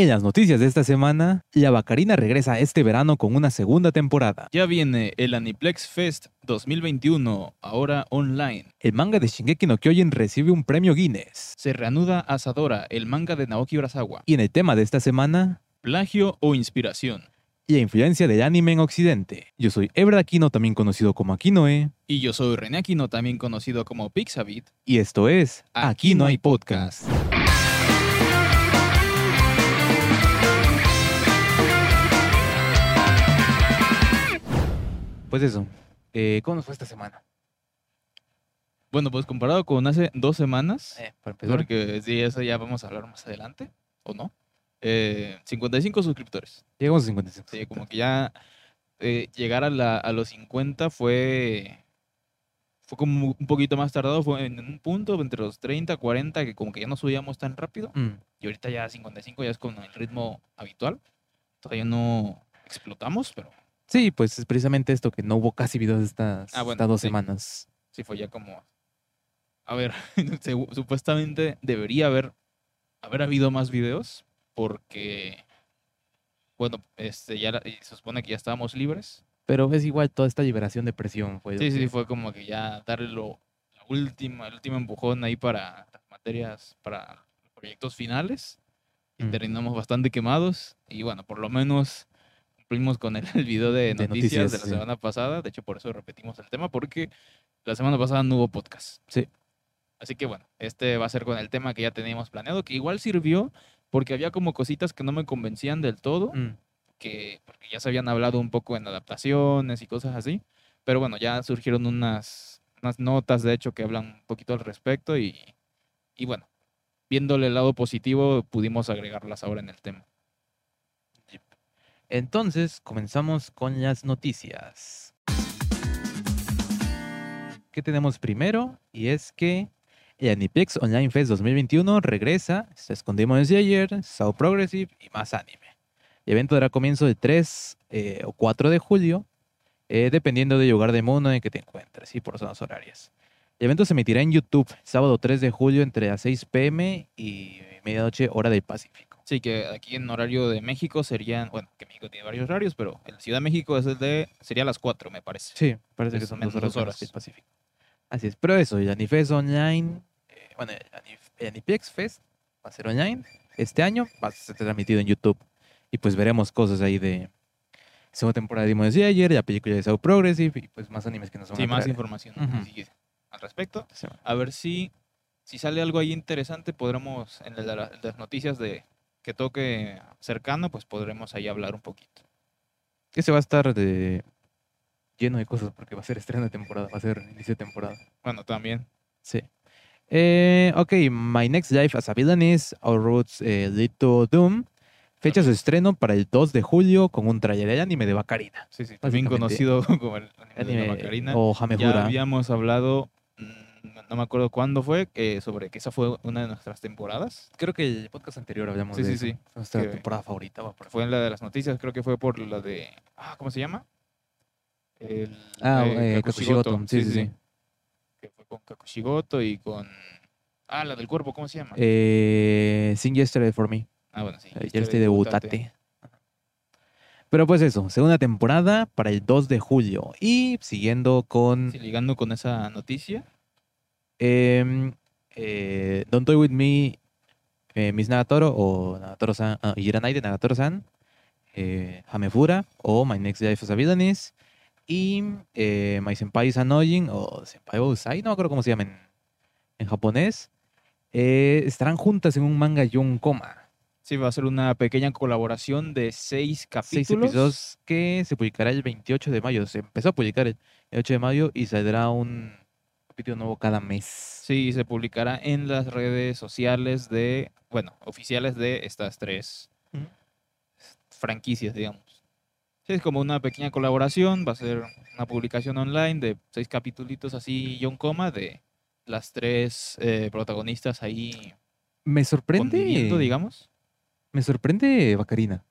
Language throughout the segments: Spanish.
En las noticias de esta semana, la Bacarina regresa este verano con una segunda temporada. Ya viene el Aniplex Fest 2021, ahora online. El manga de Shingeki no Kyojin recibe un premio Guinness. Se reanuda Asadora, el manga de Naoki Urasawa. Y en el tema de esta semana, Plagio o inspiración. la influencia del anime en Occidente. Yo soy Ebra Aquino, también conocido como Aquinoe, Y yo soy René Aquino, también conocido como Pixabit. y esto es Aquí no hay podcast. Pues eso, eh, ¿cómo nos fue esta semana? Bueno, pues comparado con hace dos semanas, Eh, para porque sí, eso ya vamos a hablar más adelante, ¿o no? Eh, 55 suscriptores. llegamos a 55. Sí, como que ya eh, llegar a, la- a los 50 fue, fue como un poquito más tardado, fue en un punto entre los 30, 40, que como que ya no subíamos tan rápido. Mm, Y ahorita ya 55 ya es con el ritmo habitual. Todavía no explotamos, pero Sí, pues es precisamente esto, que no hubo casi videos estas, Ah, bueno, estas dos sí. semanas. sí fue ya como... A ver, supuestamente debería haber, haber habido más videos porque, bueno, este, ya se supone que ya estábamos libres. Pero es igual toda esta liberación de presión. Fue Sí, sí, que- fue como que ya darle lo, la última, el último empujón ahí para las materias, para proyectos finales. Y Mm. terminamos bastante quemados. Y bueno, por lo menos cumplimos con el, el video de De noticias, de noticias, la sí. semana pasada. De hecho, por eso repetimos el tema, porque la semana pasada no hubo podcast. Sí. Así que bueno, este va a ser con el tema que ya teníamos planeado, que igual sirvió porque había como cositas que no me convencían del todo Mm, que porque ya se habían hablado un poco en adaptaciones y cosas así, pero bueno, ya surgieron unas, unas notas, de hecho, que hablan un poquito al respecto y, y bueno, viéndole el lado positivo, pudimos agregarlas ahora en el tema. Entonces, comenzamos con las noticias. ¿Qué tenemos primero? Y es que el Aniplex Online Fest 2021 regresa, se escondimos desde ayer, Sao Progressive y más anime. El evento dará comienzo el 3 eh, o 4 de julio, eh, dependiendo del lugar del mundo en el que te encuentres y por zonas horarias. El evento se emitirá en YouTube sábado 3 de julio entre las 6 pm y medianoche hora del Pacífico. Sí, que aquí en horario de México serían, bueno, que México tiene varios horarios, pero en Ciudad de México es el de, sería las 4, me parece. Sí, parece que son menos dos horas, horas. que el Pacífico. Así es, pero eso, el Anifest Online, eh, bueno, Aniplex Fest va a ser online. Este año va a ser transmitido en YouTube. Y pues veremos cosas ahí de segunda temporada de Demon Slayer, la película de South Progressive y pues más animes que nos van Sí, a más traer información al respecto. A ver si, si sale algo ahí interesante, podremos, en la- las noticias de que toque cercano, pues podremos ahí hablar un poquito. Que se va a estar de lleno de cosas porque va a ser estreno de temporada, va a ser inicio de temporada. Bueno, también. Sí. Eh, ok, My Next Life as a Villain is Our Roots eh, Lead to Doom. Fecha su estreno para el 2 de julio con un trailer de anime de Bacarina. Sí, sí. También conocido como el anime de Anime la Macarina. o Ya Hamehura. habíamos hablado, mm, no me acuerdo cuándo fue, que sobre que esa fue una de nuestras temporadas. Creo que el podcast anterior hablamos Sí, de sí, sí. Nuestra Que- temporada favorita. va por Fue en la de las noticias, creo que fue por la de... Ah, ¿Cómo se llama? El, Ah, de eh, Kakushigoto. Sí, sí, sí. Que fue con Kakushigoto y con... Ah, la del cuerpo, ¿cómo se llama? Eh, Sing Yesterday for Me. ah, bueno, sí. Ayer Historia este de debutate. Pero pues eso, segunda temporada para el 2 de julio. Y siguiendo con Sí, ligando con esa noticia. Em, eh, Don't Toy With Me, eh, Miss Nagatoro o Nagatoro-san, ah, Iranai de Nagatoro-san, eh, Hamefura o My Next Life as a Villainess y eh, My Senpai is Annoying o Senpai Usai, no me acuerdo cómo se llama en, en japonés, estarán juntas en un manga Yon Koma. Sí, va a ser una pequeña colaboración de seis capítulos. Seis episodios que se publicará el 28 de mayo. Se empezó a publicar el 8 de mayo y saldrá un capítulo nuevo cada mes. Sí, se publicará en las redes sociales de, bueno, oficiales de estas tres franquicias, digamos. Sí, es como una pequeña colaboración, va a ser una publicación online de seis capítulos así, John Coma, de las tres eh, protagonistas ahí Me sorprende. digamos. Me sorprende Bacarina.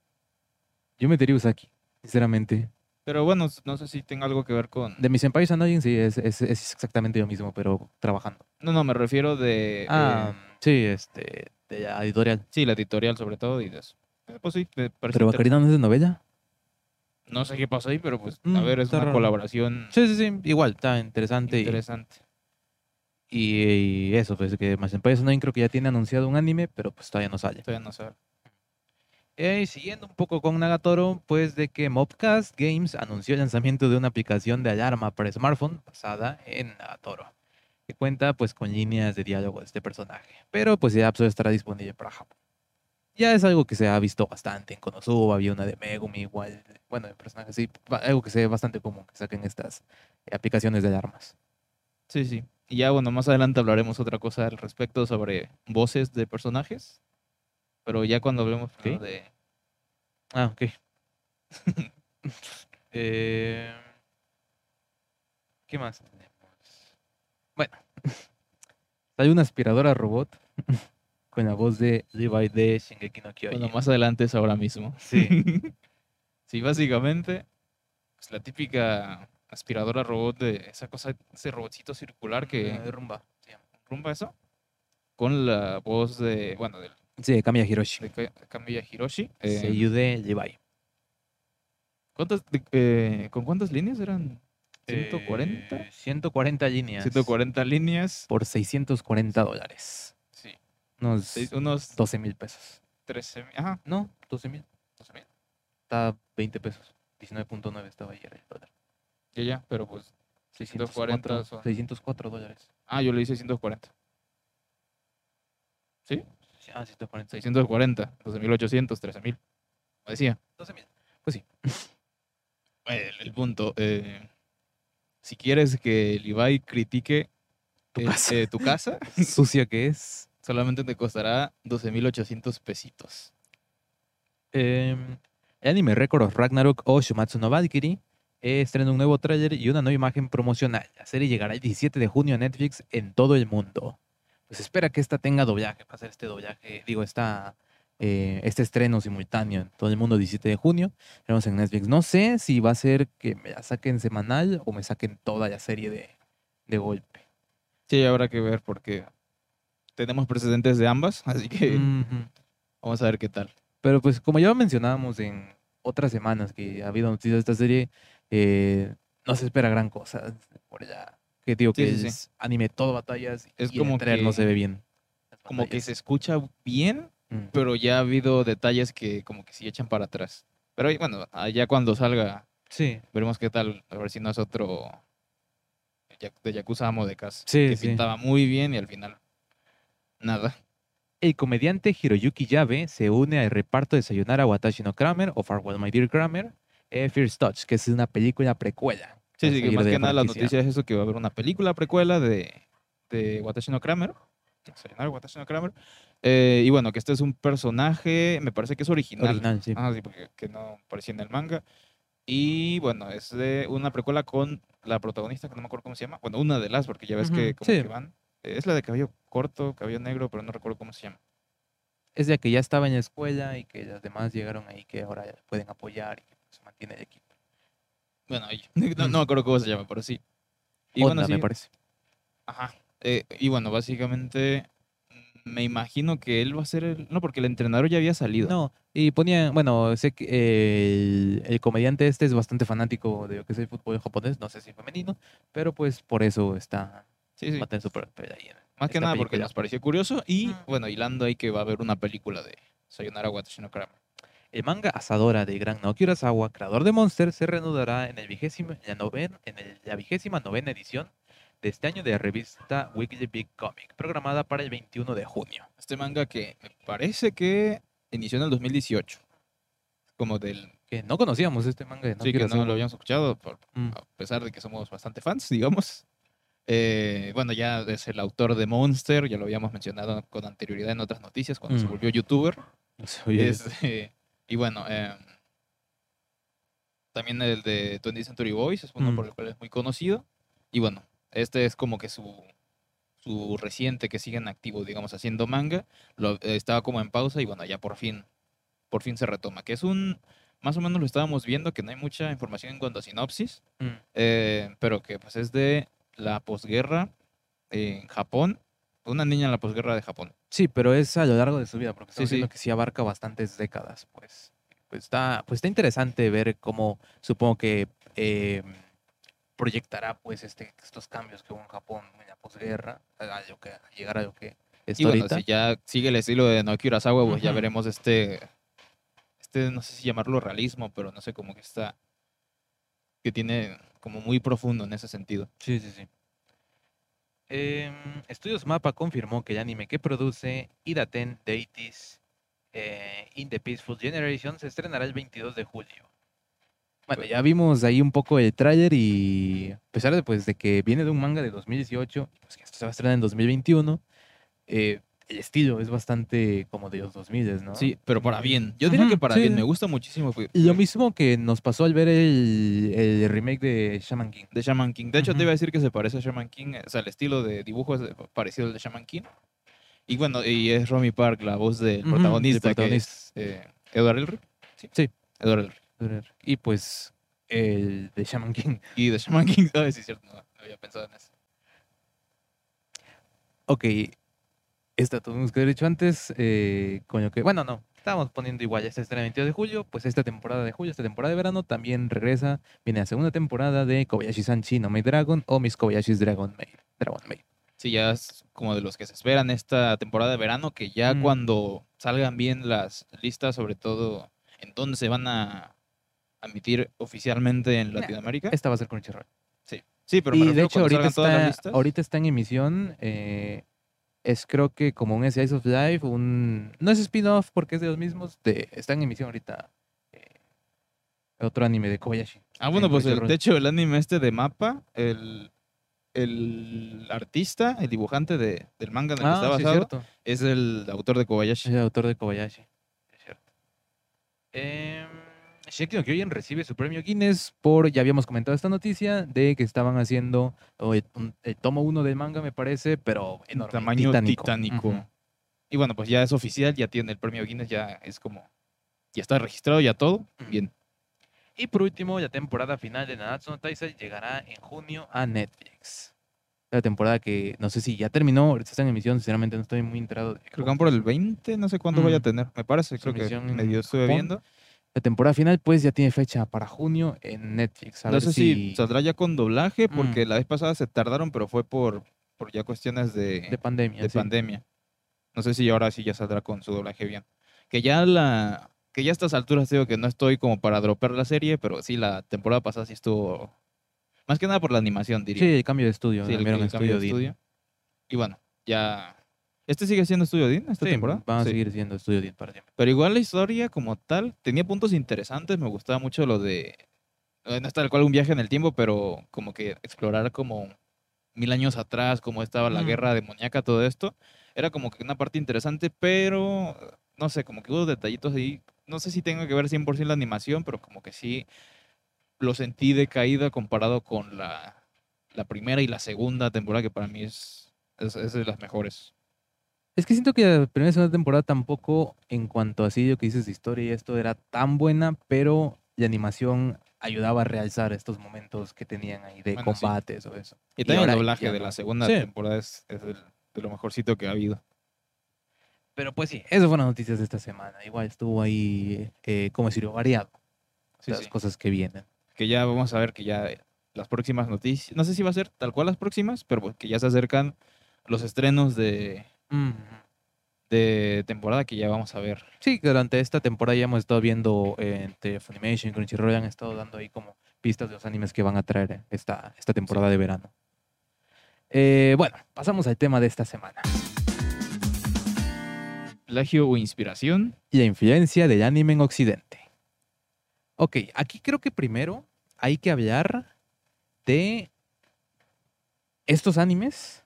Yo metería Usaki, sinceramente. Pero bueno, no sé si tenga algo que ver con... De mis Senpai Annoying sí, es, es, es exactamente lo mismo, pero trabajando. No, no, me refiero de... Ah, eh, sí, este, de la editorial. sí, la editorial sobre todo y de eso. Eh, pues sí, me parece Pero. Bacarina no es de novela. No sé qué pasó ahí, pero pues, Mm, a ver, es una raro. colaboración Sí, sí, sí. Igual, está interesante. interesante. Y, y eso, pues que más en Nine creo que ya tiene anunciado un anime, pero pues todavía no sale. Todavía no sé. Eh, siguiendo un poco con Nagatoro, pues de que Mobcast Games anunció el lanzamiento de una aplicación de alarma para smartphone basada en Nagatoro, que cuenta pues con líneas de diálogo de este personaje, pero pues ya solo estará disponible para Japón. Ya es algo que se ha visto bastante en Konosuba, había una de Megumi igual, bueno, de personajes sí, algo que se ve bastante común que saquen estas eh, aplicaciones de alarmas. Sí, sí. Y ya, bueno, más adelante hablaremos otra cosa al respecto sobre voces de personajes. Pero ya cuando hablemos Ok. de... Ah, ok. Eh, ¿Qué más tenemos? Bueno, hay una aspiradora robot con la voz de Levi de Shingeki no Kyojin. Bueno, más adelante es ahora mismo. Sí. sí, básicamente, pues la típica aspiradora robot de esa cosa, ese robotcito circular que Ah, rumba. rumba eso, con la voz de, bueno, del- Sí, de Kamiya Hiroshi. de Ka- Kamiya Hiroshi. eh, Seiyuu de Levi. ¿cuántas, de- eh, ¿Con cuántas líneas eran? ¿140? Eh, 140 líneas. 140 líneas. Por 640 dólares. Sí. Unos seis- unos 12 mil pesos. 13 mil. Ajá, No, 12 mil. 12 mil. Está 20 pesos. 19.9 estaba ayer el dólar. Ya, ya, pero pues. 640 604, son- 604 dólares. Ah, yo le hice 640. ¿Sí? Ah, 640. 640, 12.800, 13.000. Como decía. 12 mil. El, el punto. eh, si quieres que Levi critique Tu eh, casa. eh, tu casa, Sucia que es. solamente te costará 12.800 pesitos. Em, el anime Record of Ragnarok o Shumatsu no Valkyrie eh, estrena un nuevo tráiler y una nueva imagen promocional. La serie llegará el 17 de junio a Netflix en todo el mundo. Pues espera que esta tenga doblaje, va a ser este doblaje, digo, esta, eh, este estreno simultáneo en todo el mundo el 17 de junio. Tenemos en Netflix. No sé si va a ser que me la saquen semanal o me saquen toda la serie de, de golpe. Sí, habrá que ver porque tenemos precedentes de ambas, así que vamos a ver qué tal. Pero pues como ya mencionábamos en otras semanas que ha habido noticias de esta serie, eh, no se espera gran cosa por allá. Que digo Sí, que sí, sí. es anime todo batallas Es y como el trailer no que- se ve bien. Como que se escucha bien, Mm. pero ya ha habido detalles que como que sí echan para atrás. Pero bueno, ya cuando salga, Sí, veremos qué tal, a ver si no es otro de Yakuza Amo de Casa, Sí, que pintaba muy bien y al final nada. el comediante Hiroyuki Yabe se une al reparto de Sayonara Watashi no Kramer o Farewell My Dear Kramer, eh, First Touch, que es una película precuela. Sí, sí, que más que nada la noticia es eso, que va a haber una película precuela de, de Watashi no Kramer. Watashi no Kramer. Eh, y bueno, que este es un personaje, me parece que es original. Original, sí. Ah, sí, porque que no aparecía en el manga. Y bueno, es de una precuela con la protagonista, que no me acuerdo cómo se llama. Bueno, una de las, porque ya ves que Ujú, como sí. que van. eh, Es la de cabello corto, cabello negro, pero no recuerdo cómo se llama. Es de que ya estaba en la escuela y que las demás llegaron ahí que ahora pueden apoyar y que se mantiene el equipo. Bueno, no, no me acuerdo cómo se llama, pero sí. Y bueno, sí, me parece. Ajá. Eh, y bueno, básicamente me imagino que él va a ser el... No, porque el entrenador ya había salido. No, y ponía, bueno, sé que el, el comediante este es bastante fanático de lo que es el fútbol japonés, no sé si femenino, pero pues por eso está, Sí, sí. su ahí. Más que nada porque nos pareció curioso y, Mm. bueno, hilando ahí que va a haber una película de Sayonara Watashi no Kramer. El manga Asadora de gran Naoki Urasawa, creador de Monster, se reanudará en, el en, la, noven- en el- la vigésima novena edición de este año de la revista Weekly Big Comic, programada para el 21 de junio. Este manga que me parece que inició en el 2018. Como del... Que no conocíamos este manga de sí, que no lo habíamos escuchado, por- Mm. a pesar de que somos bastante fans, digamos. Eh, bueno, ya es el autor de Monster, ya lo habíamos mencionado con anterioridad en otras noticias, cuando se Mm. volvió youtuber. No oye, Este, y bueno, em, también el de 20th Century Boys es uno Mm. por el cual es muy conocido. Y bueno, este es como que su, su reciente que sigue en activo, digamos, haciendo manga. Lo, eh, estaba como en pausa y bueno, ya por fin, por fin se retoma. Que es un, más o menos lo estábamos viendo, que no hay mucha información en cuanto a sinopsis, Mm. eh, pero que pues es de la posguerra en Japón, una niña en la posguerra de Japón. Sí, pero es a lo largo de su vida, porque Sí, sí. que sí abarca bastantes décadas, pues. Pues está, pues está interesante ver cómo supongo que eh, proyectará pues este, estos cambios que hubo en Japón en la posguerra, a lo que, a llegar a lo que está Y bueno, ahorita. si ya sigue el estilo de Naoki Urasawa, pues ya veremos este, este, no sé si llamarlo realismo, pero no sé, como que está, que tiene como muy profundo en ese sentido. Sí, sí, sí. Em, Estudios Mapa confirmó que el anime que produce Idaten Deities eh, in the Peaceful Generation se estrenará el 22 de julio. Bueno, ya vimos ahí un poco el tráiler y a pesar de, pues, de que viene de un manga de 2018, pues que esto se va a estrenar en 2021, eh, el estilo es bastante como de los 2000, ¿no? Sí, pero para bien. Yo diría que para sí. bien, me gusta muchísimo. pues, Y lo mismo que nos pasó al ver el, el remake de Shaman King. de Shaman King. De hecho, te iba a decir que se parece a Shaman King, o sea, el estilo de dibujo es parecido al de Shaman King. Y bueno, y es Romy Park, la voz del protagonista, del que es eh, Edward Elric. Sí, Sí. Edward Elric. Y pues el de Shaman King. Y de Shaman King, ay, sí, es cierto, no, no había pensado en eso. Ok, esta tuvimos que haber dicho antes, eh, con lo que, bueno, no, estábamos poniendo igual, ya se estrena el 22 de julio, pues esta temporada de julio, esta temporada de verano, también regresa, viene la segunda temporada de Kobayashi-san no Maid Dragon o Miss Kobayashi's Dragon Maid. Dragon Maid. Sí, ya es como de los que se esperan esta temporada de verano, que ya Mm. cuando salgan bien las listas, sobre todo en dónde se van a emitir oficialmente en Latinoamérica. Esta va a ser con Crunchyroll. Sí, pero me Y de hecho, ahorita está, ahorita está en emisión, eh, es creo que como un Slice of Life, un, no es spin-off porque es de los mismos, de, está en emisión ahorita eh, otro anime de Kobayashi. Ah, bueno, en pues el- de hecho el anime este de mapa, el, el artista, el dibujante de, del manga en el que está Ah, sí, basado, es el autor de Kobayashi. Es el autor de Kobayashi. Es cierto. Eh, No Kyojin recibe su premio Guinness por, ya habíamos comentado esta noticia, de que estaban haciendo el, el tomo 1 del manga, me parece, pero enorme, tamaño titánico. titánico. Ujú. Y bueno, pues ya es oficial, ya tiene el premio Guinness, ya es como, ya está registrado, ya todo. Ujú. Bien. Y por último, la temporada final de Nanatsu no Taizai llegará en junio a Netflix. La temporada que no sé si ya terminó, está en emisión, sinceramente no estoy muy enterado. de Creo que van por el 20, no sé cuándo vaya a Mm. tener, me parece, creo que en medio estuve viendo. La temporada final, pues, ya tiene fecha para junio en Netflix. A No ver sé si saldrá ya con doblaje, porque Mm. la vez pasada se tardaron, pero fue por, por ya cuestiones de, de pandemia. de sí. pandemia. No sé si ahora sí ya saldrá con su doblaje bien. Que ya la que ya a estas alturas digo que no estoy como para dropar la serie, pero sí la temporada pasada sí estuvo más que nada por la animación, diría. Sí, el cambio de estudio. Sí, el, el a cambio de estudio. Y bueno, ya este sigue siendo Estudio Dean esta Sí, temporada. van a Sí. seguir siendo Studio Dean para siempre. Pero igual la historia como tal tenía puntos interesantes, me gustaba mucho lo de eh, no es tal cual un viaje en el tiempo, pero como que explorar como mil años atrás, cómo estaba la Mm. guerra demoníaca, todo esto, era como que una parte interesante, pero no sé, como que hubo detallitos ahí, no sé si tengo que ver 100% la animación, pero como que sí lo sentí decaída comparado con la, la primera y la segunda temporada, que para mí es, es, es de las mejores. Es que siento que la primera y segunda temporada tampoco, en cuanto a así lo que dices de historia y esto, era tan buena, pero la animación ayudaba a realzar estos momentos que tenían ahí de Bueno, sí. combates o eso. Y también ahora el doblaje ya de la segunda Sí. temporada es, de lo mejorcito que ha habido. Pero pues sí, esas fueron las noticias de esta semana. Igual estuvo ahí, eh, como decirlo, variado. Sí, las sí. cosas que vienen. Que ya vamos a ver que ya las próximas noticias, no sé si va a ser tal cual las próximas, pero pues que ya se acercan los estrenos de, De temporada que ya vamos a ver. Sí, que durante esta temporada ya hemos estado viendo eh, entre Funimation y Crunchyroll han estado dando ahí como pistas de los animes que van a traer eh, esta, esta temporada de verano. Eh, bueno, pasamos al tema de esta semana. Plagio o inspiración. Y la influencia del anime en Occidente. Ok, aquí creo que primero hay que hablar de estos animes,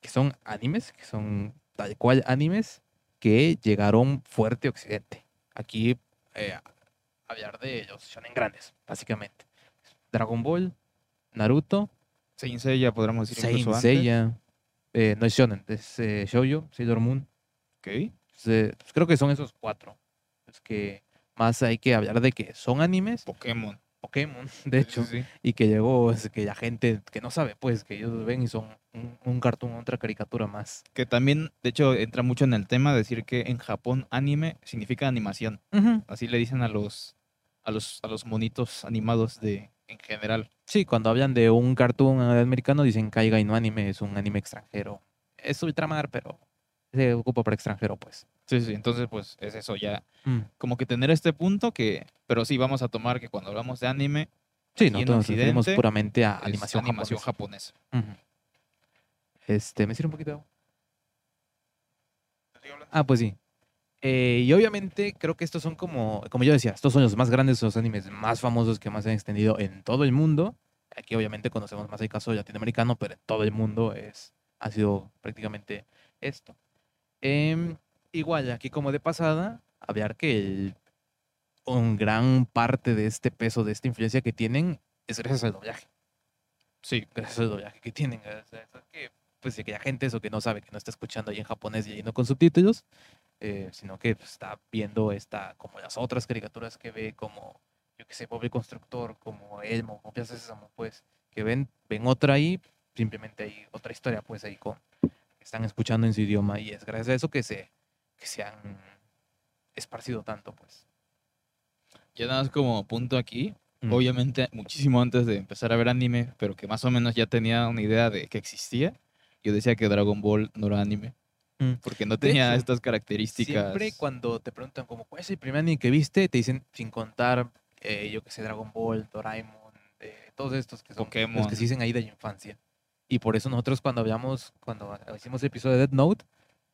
que son animes, que son tal cual animes, que llegaron fuerte a Occidente. Aquí eh, hablar de los shonen grandes, básicamente. Dragon Ball, Naruto, Saint Seiya, podríamos decir Saint incluso antes. Seiya, eh, no es shonen, es eh, shoujo, Sailor Moon. Ok. Se- pues creo que son esos cuatro. Es que más hay que hablar de que son animes. Pokémon. Pokémon, de hecho, Sí, sí. y que llegó, es que la gente que no sabe, pues, que ellos ven y son un, un cartoon, otra caricatura más. Que también, de hecho, entra mucho en el tema decir que en Japón anime significa animación. Así le dicen a los, a los, a los monitos animados de en general. Sí, cuando hablan de un cartoon americano dicen caiga y no anime, es un anime extranjero. Es ultramar, pero se ocupa para extranjero, pues. Sí, sí. Entonces, pues es eso ya. Mm. Como que tener este punto que. Pero sí, vamos a tomar que cuando hablamos de anime. Sí, nosotros nos referimos puramente a animación, animación japonesa. japonesa. Este, ¿me sirve un poquito de agua? Ah, pues sí. Eh, y obviamente creo que estos son como, como yo decía, estos son los más grandes, los animes más famosos que más se han extendido en todo el mundo. Aquí obviamente conocemos más el caso latinoamericano, pero en todo el mundo es, ha sido prácticamente esto. Em, igual, aquí como de pasada, hablar que el, un gran parte de este peso, de esta influencia que tienen, es gracias al doblaje Sí. gracias al doblaje que tienen. sea, eso que, pues, que la gente eso que no sabe, que no está escuchando ahí en japonés y leyendo con subtítulos, eh, sino que pues, está viendo esta, como las otras caricaturas que ve, como, yo que sé, Bob el Constructor, como Elmo, como Piazza Sésamo, pues, que ven, ven otra ahí, simplemente hay otra historia, pues, ahí con, están escuchando en su idioma y es gracias a eso que se, que se han esparcido tanto, pues. Ya nada más como punto aquí. Mm. Obviamente, muchísimo antes de empezar a ver anime, pero que más o menos ya tenía una idea de que existía. Yo decía que Dragon Ball no era anime. Mm. Porque no tenía hecho, estas características. Siempre cuando te preguntan como cuál es el primer anime que viste, te dicen sin contar, eh, yo que sé, Dragon Ball, Doraemon, eh, todos estos que son los que se dicen ahí de la infancia. Y por eso nosotros cuando hablamos, cuando hicimos el episodio de Dead Note,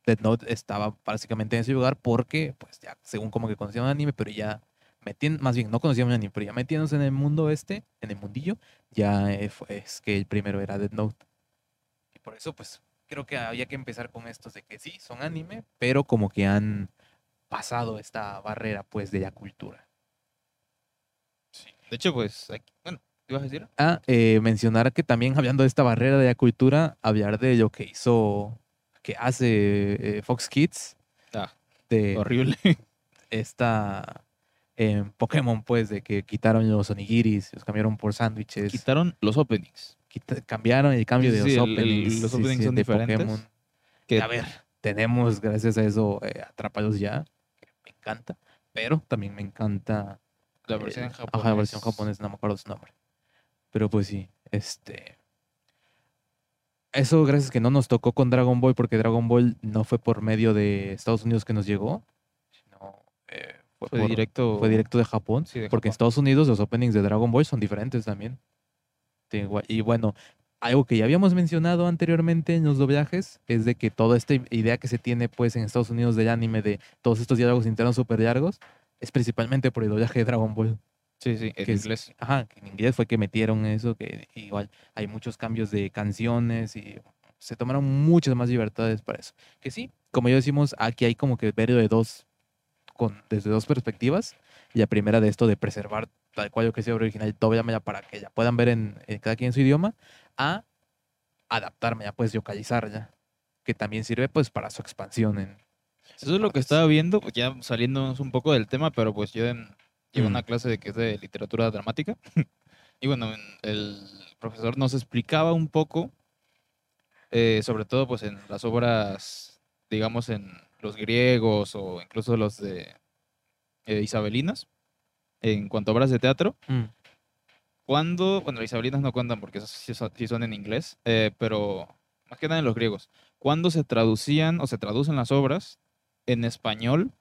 Dead Note estaba básicamente en ese lugar porque, pues ya, según como que conocíamos anime, pero ya metiendo, más bien no conocíamos anime, pero ya metiéndose en el mundo este, en el mundillo, ya eh, fue, es que el primero era Dead Note. Y por eso, pues, creo que había que empezar con estos de que sí, son anime, pero como que han pasado esta barrera, pues, de la cultura. Sí. De hecho, pues, aquí- bueno, ¿qué ibas a decir? Ah, eh, mencionar que también hablando de esta barrera de la cultura, hablar de lo que hizo, que hace eh, Fox Kids, Ah, de horrible. esta eh, Pokémon, pues, de que quitaron los onigiris, los cambiaron por sándwiches, Quitaron los openings. quita- cambiaron el cambio Sí, de sí, los el- el- openings, los openings sí, son de diferentes. Pokémon. Que, A ver, tenemos gracias a eso eh, Atrápalos ya, que me encanta, pero también me encanta la versión japonés. Ajá, la versión japonesa, no me acuerdo su nombre. Pero pues sí, este. Eso gracias que no nos tocó con Dragon Ball, porque Dragon Ball no fue por medio de Estados Unidos que nos llegó, sino eh, fue, Fue por- directo. fue directo de Japón. Sí, de porque en. Estados Unidos los openings de Dragon Ball son diferentes también. Y bueno, algo que ya habíamos mencionado anteriormente en los doblajes es de que toda esta idea que se tiene pues en Estados Unidos del anime de todos estos diálogos internos súper largos es principalmente por el doblaje de Dragon Ball. Sí, sí, en que es- inglés. Ajá, en inglés fue que metieron eso, que igual hay muchos cambios de canciones y se tomaron muchas más libertades para eso. Que sí, como ya decimos, aquí hay como que ver de dos, con, desde dos perspectivas. Y la primera de esto de preservar tal cual lo que sea original, ya para que ya puedan ver en, en cada quien su idioma, a adaptarme ya, pues, localizarla, que también sirve pues para su expansión en... Eso es lo que estaba viendo, pues, ya saliéndonos un poco del tema, pero pues yo en, llevo Mm. una clase de que es de literatura dramática. y bueno, en- el profesor nos explicaba un poco, eh, sobre todo pues en las obras, digamos, en los griegos o incluso los de eh, isabelinas, en cuanto a obras de teatro, Mm, cuando, bueno, las isabelinas no cuentan porque esas sí son, sí son en inglés, eh, pero más que nada en los griegos, cuando se traducían o se traducen las obras en español,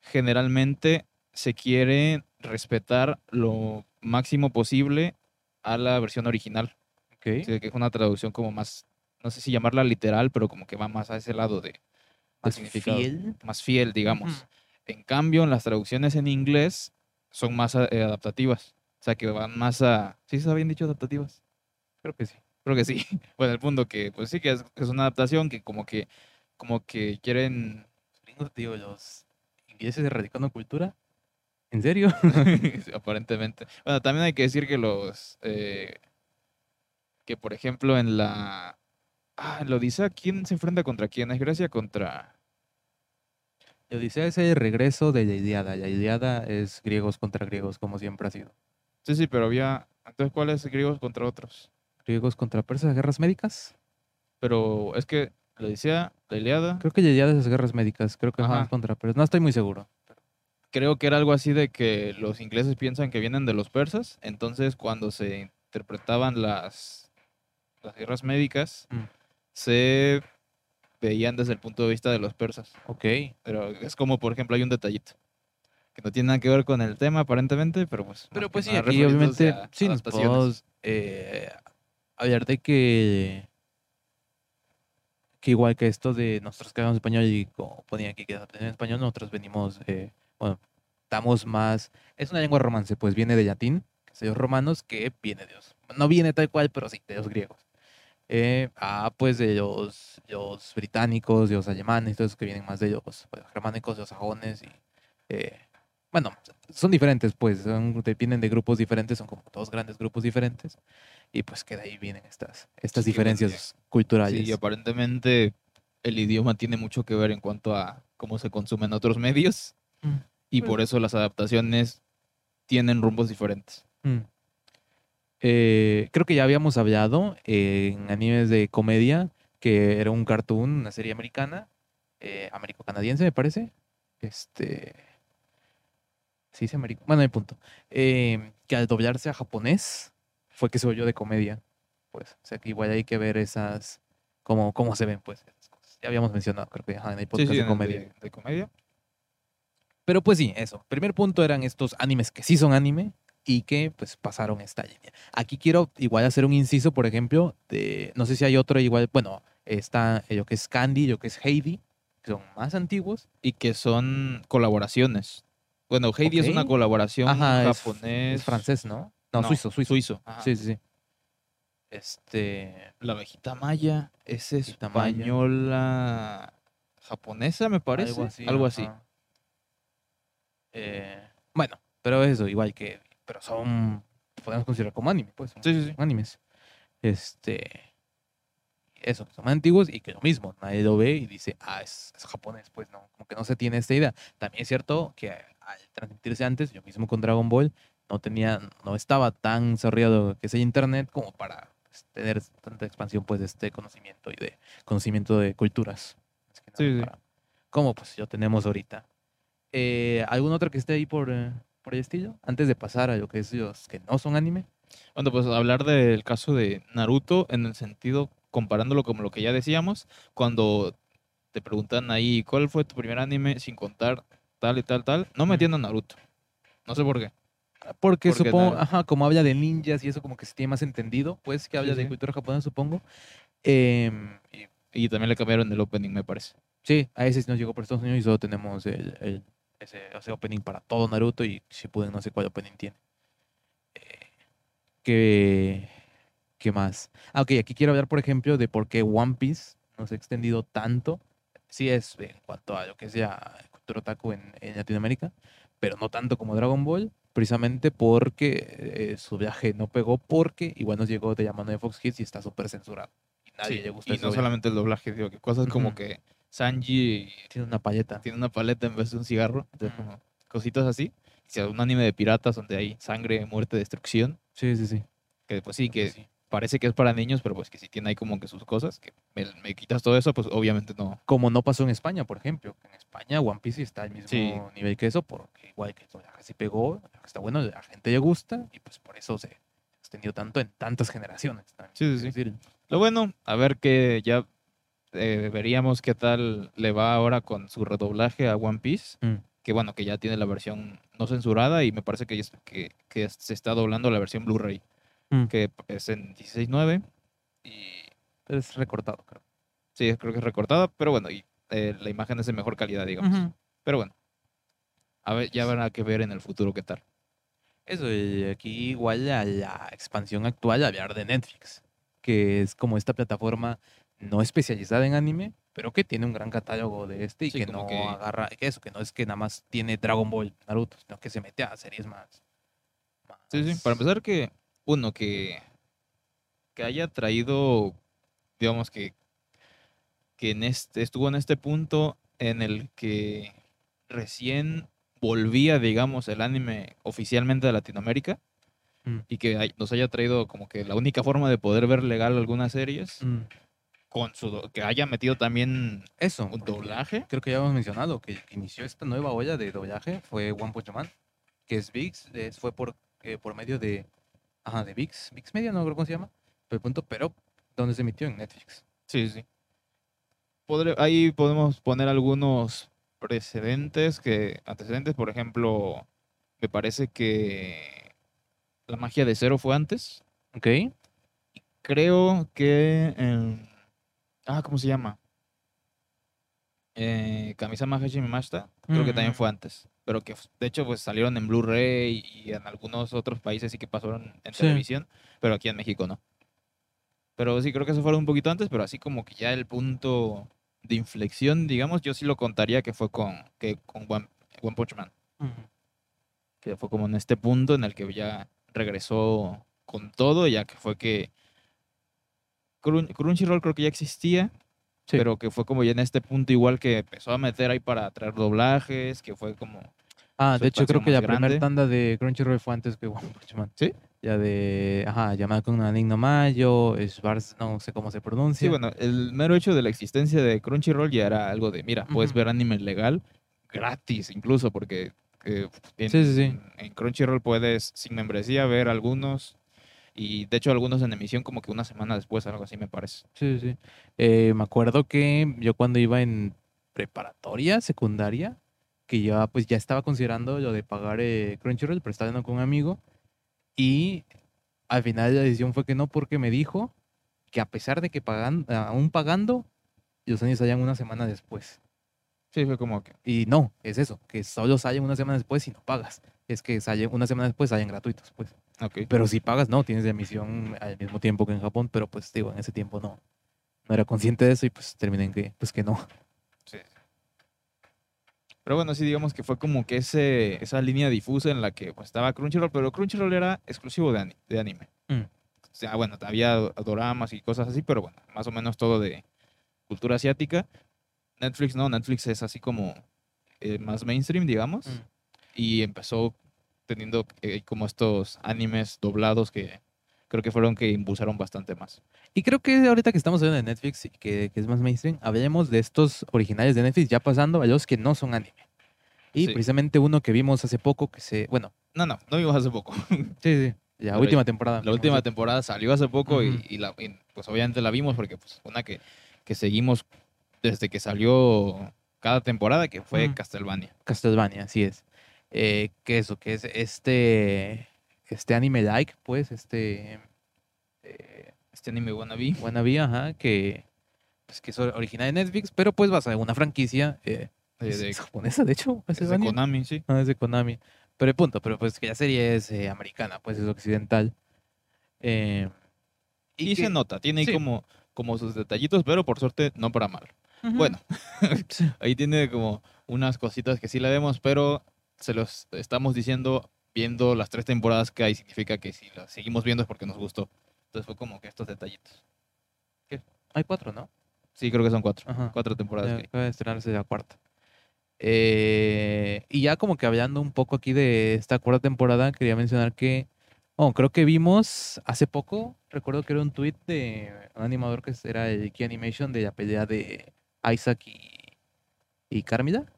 generalmente se quiere respetar lo máximo posible a la versión original, ok. Así que es una traducción como más, no sé si llamarla literal, pero como que va más a ese lado de, Más fiel. más fiel, digamos. Ujú. En cambio, en las traducciones en inglés son más eh, adaptativas. O sea, que van más a... ¿Sí se habían dicho adaptativas? Creo que sí. Creo que sí. Bueno, el punto que, pues sí, que es, que es una adaptación que como que, como que quieren... gringos, digo, los ingleses erradicando cultura. ¿En serio? aparentemente. Bueno, también hay que decir que los... eh, que, por ejemplo, en la... Ah, en la Odisea, ¿quién se enfrenta contra quién? Es Grecia contra... La Odisea es el regreso de. La Iliada es griegos contra griegos, como siempre ha sido. Sí, sí, pero había... Entonces, ¿cuáles griegos contra otros? Griegos contra persas, guerras médicas. Pero es que la Odisea, la Iliada, Creo que ya de esas guerras médicas, creo que Ajá. más contra persas. No estoy muy seguro. Creo que era algo así de que los ingleses piensan que vienen de los persas, entonces cuando se interpretaban las, las guerras médicas, Mm. se veían desde el punto de vista de los persas. Ok. Pero es como, por ejemplo, hay un detallito que no tiene nada que ver con el tema aparentemente, pero pues... Pero pues sí, aquí obviamente a sí nos podemos eh, hablar de que que igual que esto de nosotros que hablamos español y como ponía aquí que en español, nosotros venimos, eh, bueno, estamos más, es una lengua romance, pues viene de latín, que es de los romanos, que viene de los, no viene tal cual, pero sí, de los griegos. Eh, ah, pues de los, los británicos, de los alemanes, todos que vienen más de los, pues, germánicos, de los sajones y eh, bueno, son diferentes, pues, son, dependen de grupos diferentes, son como dos grandes grupos diferentes, y pues que de ahí vienen estas, estas Sí, diferencias culturales. Sí, y aparentemente el idioma tiene mucho que ver en cuanto a cómo se consumen otros medios Mm, y por eso las adaptaciones tienen rumbos diferentes. mm. Eh, creo que ya habíamos hablado en animes de comedia, que era un cartoon, una serie americana, eh, américo-canadiense, me parece. Este. Sí, es americano. Bueno, el punto. Eh, que al doblarse a japonés fue que se volvió de comedia. Pues, o sea que igual hay que ver esas. cómo, cómo se ven, pues, esas cosas. Ya habíamos mencionado, creo que ajá, en el podcast sí, de en el comedia. De, de comedia. Pero pues sí, eso. Primer punto eran estos animes que sí son anime y que pues pasaron esta línea. Aquí quiero igual hacer un inciso, por ejemplo, de, no sé si hay otro igual, bueno, está eh, lo que es Candy, lo que es Heidi, que son más antiguos. Y que son colaboraciones. Bueno, Heidi es una colaboración Ajá, es- japonés. Es francés, ¿no? No, No, suizo, suizo. Suizo. ajá. Sí, sí, sí. Este, La abejita maya es maya. española japonesa, me parece. algo así. ajá. Eh, bueno, pero eso, igual que, pero son, podemos considerar como anime, pues. Sí, sí, sí. animes. Este, eso, son antiguos y que lo mismo, nadie lo ve y dice, ah, es, es japonés, pues no, como que no se tiene esta idea. También es cierto que al transmitirse antes, yo mismo con Dragon Ball, no tenía, no estaba tan desarrollado que sea internet como para pues, tener tanta expansión pues de este conocimiento y de conocimiento de culturas. más que nada, Sí, sí. para- como pues yo tenemos ahorita. Eh, ¿Algún otro que esté ahí por, eh, por el estilo? Antes de pasar a lo que es los que no son anime. Bueno, pues hablar del caso de Naruto en el sentido, comparándolo como lo que ya decíamos, cuando te preguntan ahí, ¿cuál fue tu primer anime sin contar tal y tal, tal? No metiendo a Naruto. No sé por qué. Porque, Porque supongo, Naru- ajá, como habla de ninjas y eso como que se tiene más entendido, pues que habla Sí, de sí. cultura japonesa, supongo. Em, y Y también le cambiaron el opening, me parece. Sí, a ese sí nos llegó por Estados Unidos y solo tenemos el, el- ese, opening para todo Naruto y Shippuden no sé cuál opening tiene. Eh, ¿qué, ¿Qué más? Ah, ok, aquí quiero hablar, por ejemplo, de por qué One Piece no se ha extendido tanto. Sí es en cuanto a lo que sea cultura otaku en, en Latinoamérica, pero no tanto como Dragon Ball, precisamente porque eh, su viaje no pegó, porque igual nos llegó de llamando de Fox Kids y está súper censurado. Y nadie Sí, le gusta y no obviamente. solamente el doblaje, digo, que cosas como Ujú. que Sanji Tiene una paleta. tiene una paleta en vez de un cigarro. Entonces, como cositas así. O sea, un anime de piratas donde hay sangre, muerte, destrucción. Sí, sí, sí. Que pues sí, que Sí. parece que es para niños, pero pues que sí tiene ahí como que sus cosas. Que me, me quitas todo eso, pues obviamente no. Como no pasó en España, por ejemplo. En España One Piece está al mismo Sí. nivel que eso, porque igual que doblaje sí pegó, está bueno, la gente le gusta, y pues por eso se extendió tanto en tantas generaciones. también Sí, sí, sí. Lo bueno, a ver que ya eh, veríamos qué tal le va ahora con su redoblaje a One Piece. Mm. Que bueno, que ya tiene la versión no censurada y me parece que, que, que se está doblando la versión Blu-ray, Mm. que es en 16.9. Y es recortado, creo. sí, creo que es recortada, pero bueno, y eh, la imagen es de mejor calidad, digamos. Pero bueno, a ver, ya habrá que ver en el futuro qué tal. Eso, y aquí igual a la expansión actual, hablar de Netflix, que es como esta plataforma no especializada en anime, pero que tiene un gran catálogo de este y Sí, que no que- agarra, que eso, que no es que nada más tiene Dragon Ball, Naruto, sino que se mete a series más. Sí, sí. Para empezar, que uno que, que haya traído, digamos que, que en este, estuvo en este punto en el que recién volvía, digamos, el anime oficialmente de Latinoamérica. Mm. y que hay- nos haya traído como que la única forma de poder ver legal algunas series, Mm. Con su que haya metido también Eso. un doblaje. Creo que ya hemos mencionado que inició esta nueva olla de doblaje fue One Punch Man, que es VIX, fue por, eh, por medio de, ajá, de VIX, VIX Media, no creo cómo se llama, pero el punto, pero donde se emitió en Netflix. Sí, sí. Podré- ahí podemos poner algunos precedentes que antecedentes, por ejemplo, me parece que la magia de cero fue antes. Ok. Creo que ah, ¿cómo se llama? Eh, Kamisama Hajime Mashita, creo que también fue antes, pero que de hecho pues salieron en Blu-ray y en algunos otros países sí que pasaron en Sí. televisión, pero aquí en México no. Pero sí creo que eso fueron un poquito antes, pero así como que ya el punto de inflexión, digamos, yo sí lo contaría que fue con que con One, One Punch Man, que fue como en este punto en el que ya regresó con todo, ya que fue que Crunchyroll creo que ya existía, Sí. pero que fue como ya en este punto igual que empezó a meter ahí para traer doblajes, que fue como... Ah, de hecho creo que la primera tanda de Crunchyroll fue antes que One Punch Man. ¿Sí? Ya de, ajá, llamada con una Nigno Mayo, Schwarz, no sé cómo se pronuncia. Sí, bueno, el mero hecho de la existencia de Crunchyroll ya era algo de, mira, puedes Ujú. ver anime legal, gratis incluso, porque eh, en, Sí, sí, sí. en Crunchyroll puedes, sin membresía, ver algunos, y de hecho algunos en emisión como que una semana después, algo así me parece. Sí, sí. Eh, me acuerdo que yo cuando iba en preparatoria, secundaria, que ya pues ya estaba considerando lo de pagar eh, Crunchyroll, pero estaba hablando con un amigo y al final la decisión fue que no porque me dijo que a pesar de que pagan, aún pagando, los años salían una semana después. Sí, fue como que... Y no, es eso, que solo salen una semana después si no pagas. Es que salen una semana después salen gratuitos, pues. Ok. Pero si pagas, no, tienes emisión al mismo tiempo que en Japón, pero pues digo, en ese tiempo no, no era consciente de eso y pues terminé en que, pues que no. Sí. Pero bueno, sí, digamos que fue como que ese, esa línea difusa en la que pues, estaba Crunchyroll, pero Crunchyroll era exclusivo de, ani- de anime. Mm. O sea, bueno, había doramas y cosas así, pero bueno, más o menos todo de cultura asiática. Netflix no, Netflix es así como eh, más mainstream, digamos, Mm. y empezó teniendo eh, como estos animes doblados que creo que fueron que impulsaron bastante más. Y creo que ahorita que estamos hablando de Netflix y que, que es más mainstream, hablemos de estos originales de Netflix ya pasando a los que no son anime. Y Sí. precisamente uno que vimos hace poco que se, bueno, No, no, no vimos hace poco. sí, sí, la Pero última temporada. La última eso. temporada salió hace poco y- Ujú. y, la, y, pues obviamente la vimos porque pues una que, que seguimos desde que salió cada temporada que fue Ujú. Castlevania. Castlevania, así es. Eh, que eso, que es este, este anime like, pues, este, eh, Este anime wannabe. wannabe, ajá, que, pues, que es or- original de Netflix, pero pues basada en una franquicia eh, eh, es de, japonesa, de hecho, es de. Konami, sí. No, es de Konami. Pero punto, pero pues que la serie es eh, americana, pues es occidental. Y, que- se nota, tiene ahí sí. como, como sus detallitos, pero por suerte no para mal. Bueno, ahí tiene como unas cositas que sí la vemos, pero se los estamos diciendo viendo las tres temporadas que hay, significa que si las seguimos viendo es porque nos gustó. Entonces fue como que estos detallitos. Hay cuatro, ¿no? Sí, creo que son cuatro. Ajá. Cuatro temporadas Ya que hay. estrenarse la cuarta. Eh, y ya como que hablando un poco aquí de esta cuarta temporada, quería mencionar que, oh, creo que vimos hace poco, recuerdo que era un tweet de un animador que era el Key Animation de la pelea de Isaac y, y Carmida.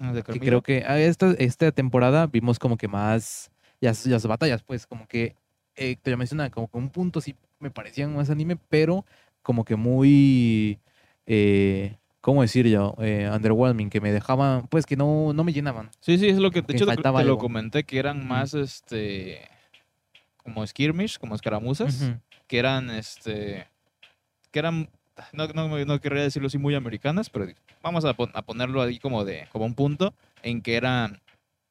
Ah, de que creo que a esta, esta temporada vimos como que más las, las batallas, pues como que, eh, te lo mencionaba, como que un punto sí me parecían más anime, pero como que muy, eh, ¿cómo decir yo? Eh, underwhelming, que me dejaban, pues que no, no me llenaban. Sí, sí, es lo que, de que hecho, te- te lo comenté, que eran más, este, como skirmish, como escaramuzas, que eran, este, que eran, no, no, no querría decirlo así muy americanas, pero vamos a, pon- a ponerlo ahí como de, como un punto, en que era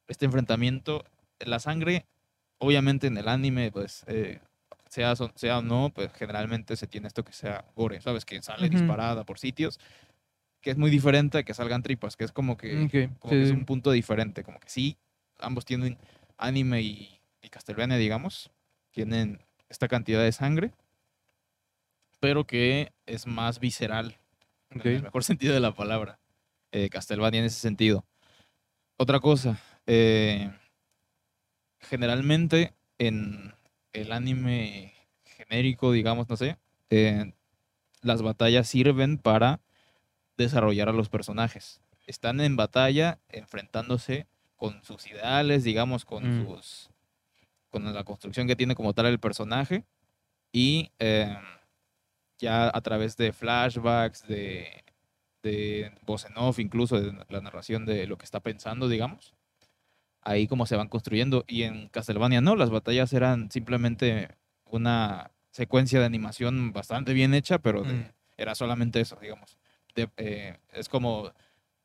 este enfrentamiento, la sangre, obviamente en el anime, pues, eh, sea, sea o no, pues generalmente se tiene esto que sea gore, ¿sabes? Que sale disparada por sitios, que es muy diferente a que salgan tripas, que es como que como sí, que es un punto diferente, como que sí, ambos tienen anime y, y Castlevania, digamos, tienen esta cantidad de sangre, pero que es más visceral, Ok. en el mejor sentido de la palabra, eh, Castlevania en ese sentido. Otra cosa, eh, generalmente en, el anime genérico, digamos, no sé, eh, las batallas sirven para desarrollar a los personajes. Están en batalla enfrentándose con sus ideales, digamos, con Mm. sus con la construcción que tiene como tal el personaje y eh, ya a través de flashbacks, de, de voz en off, incluso de la narración de lo que está pensando, digamos, ahí como se van construyendo. Y en Castlevania no, las batallas eran simplemente una secuencia de animación bastante bien hecha, pero de- Mm. era solamente eso, digamos. De- eh, es como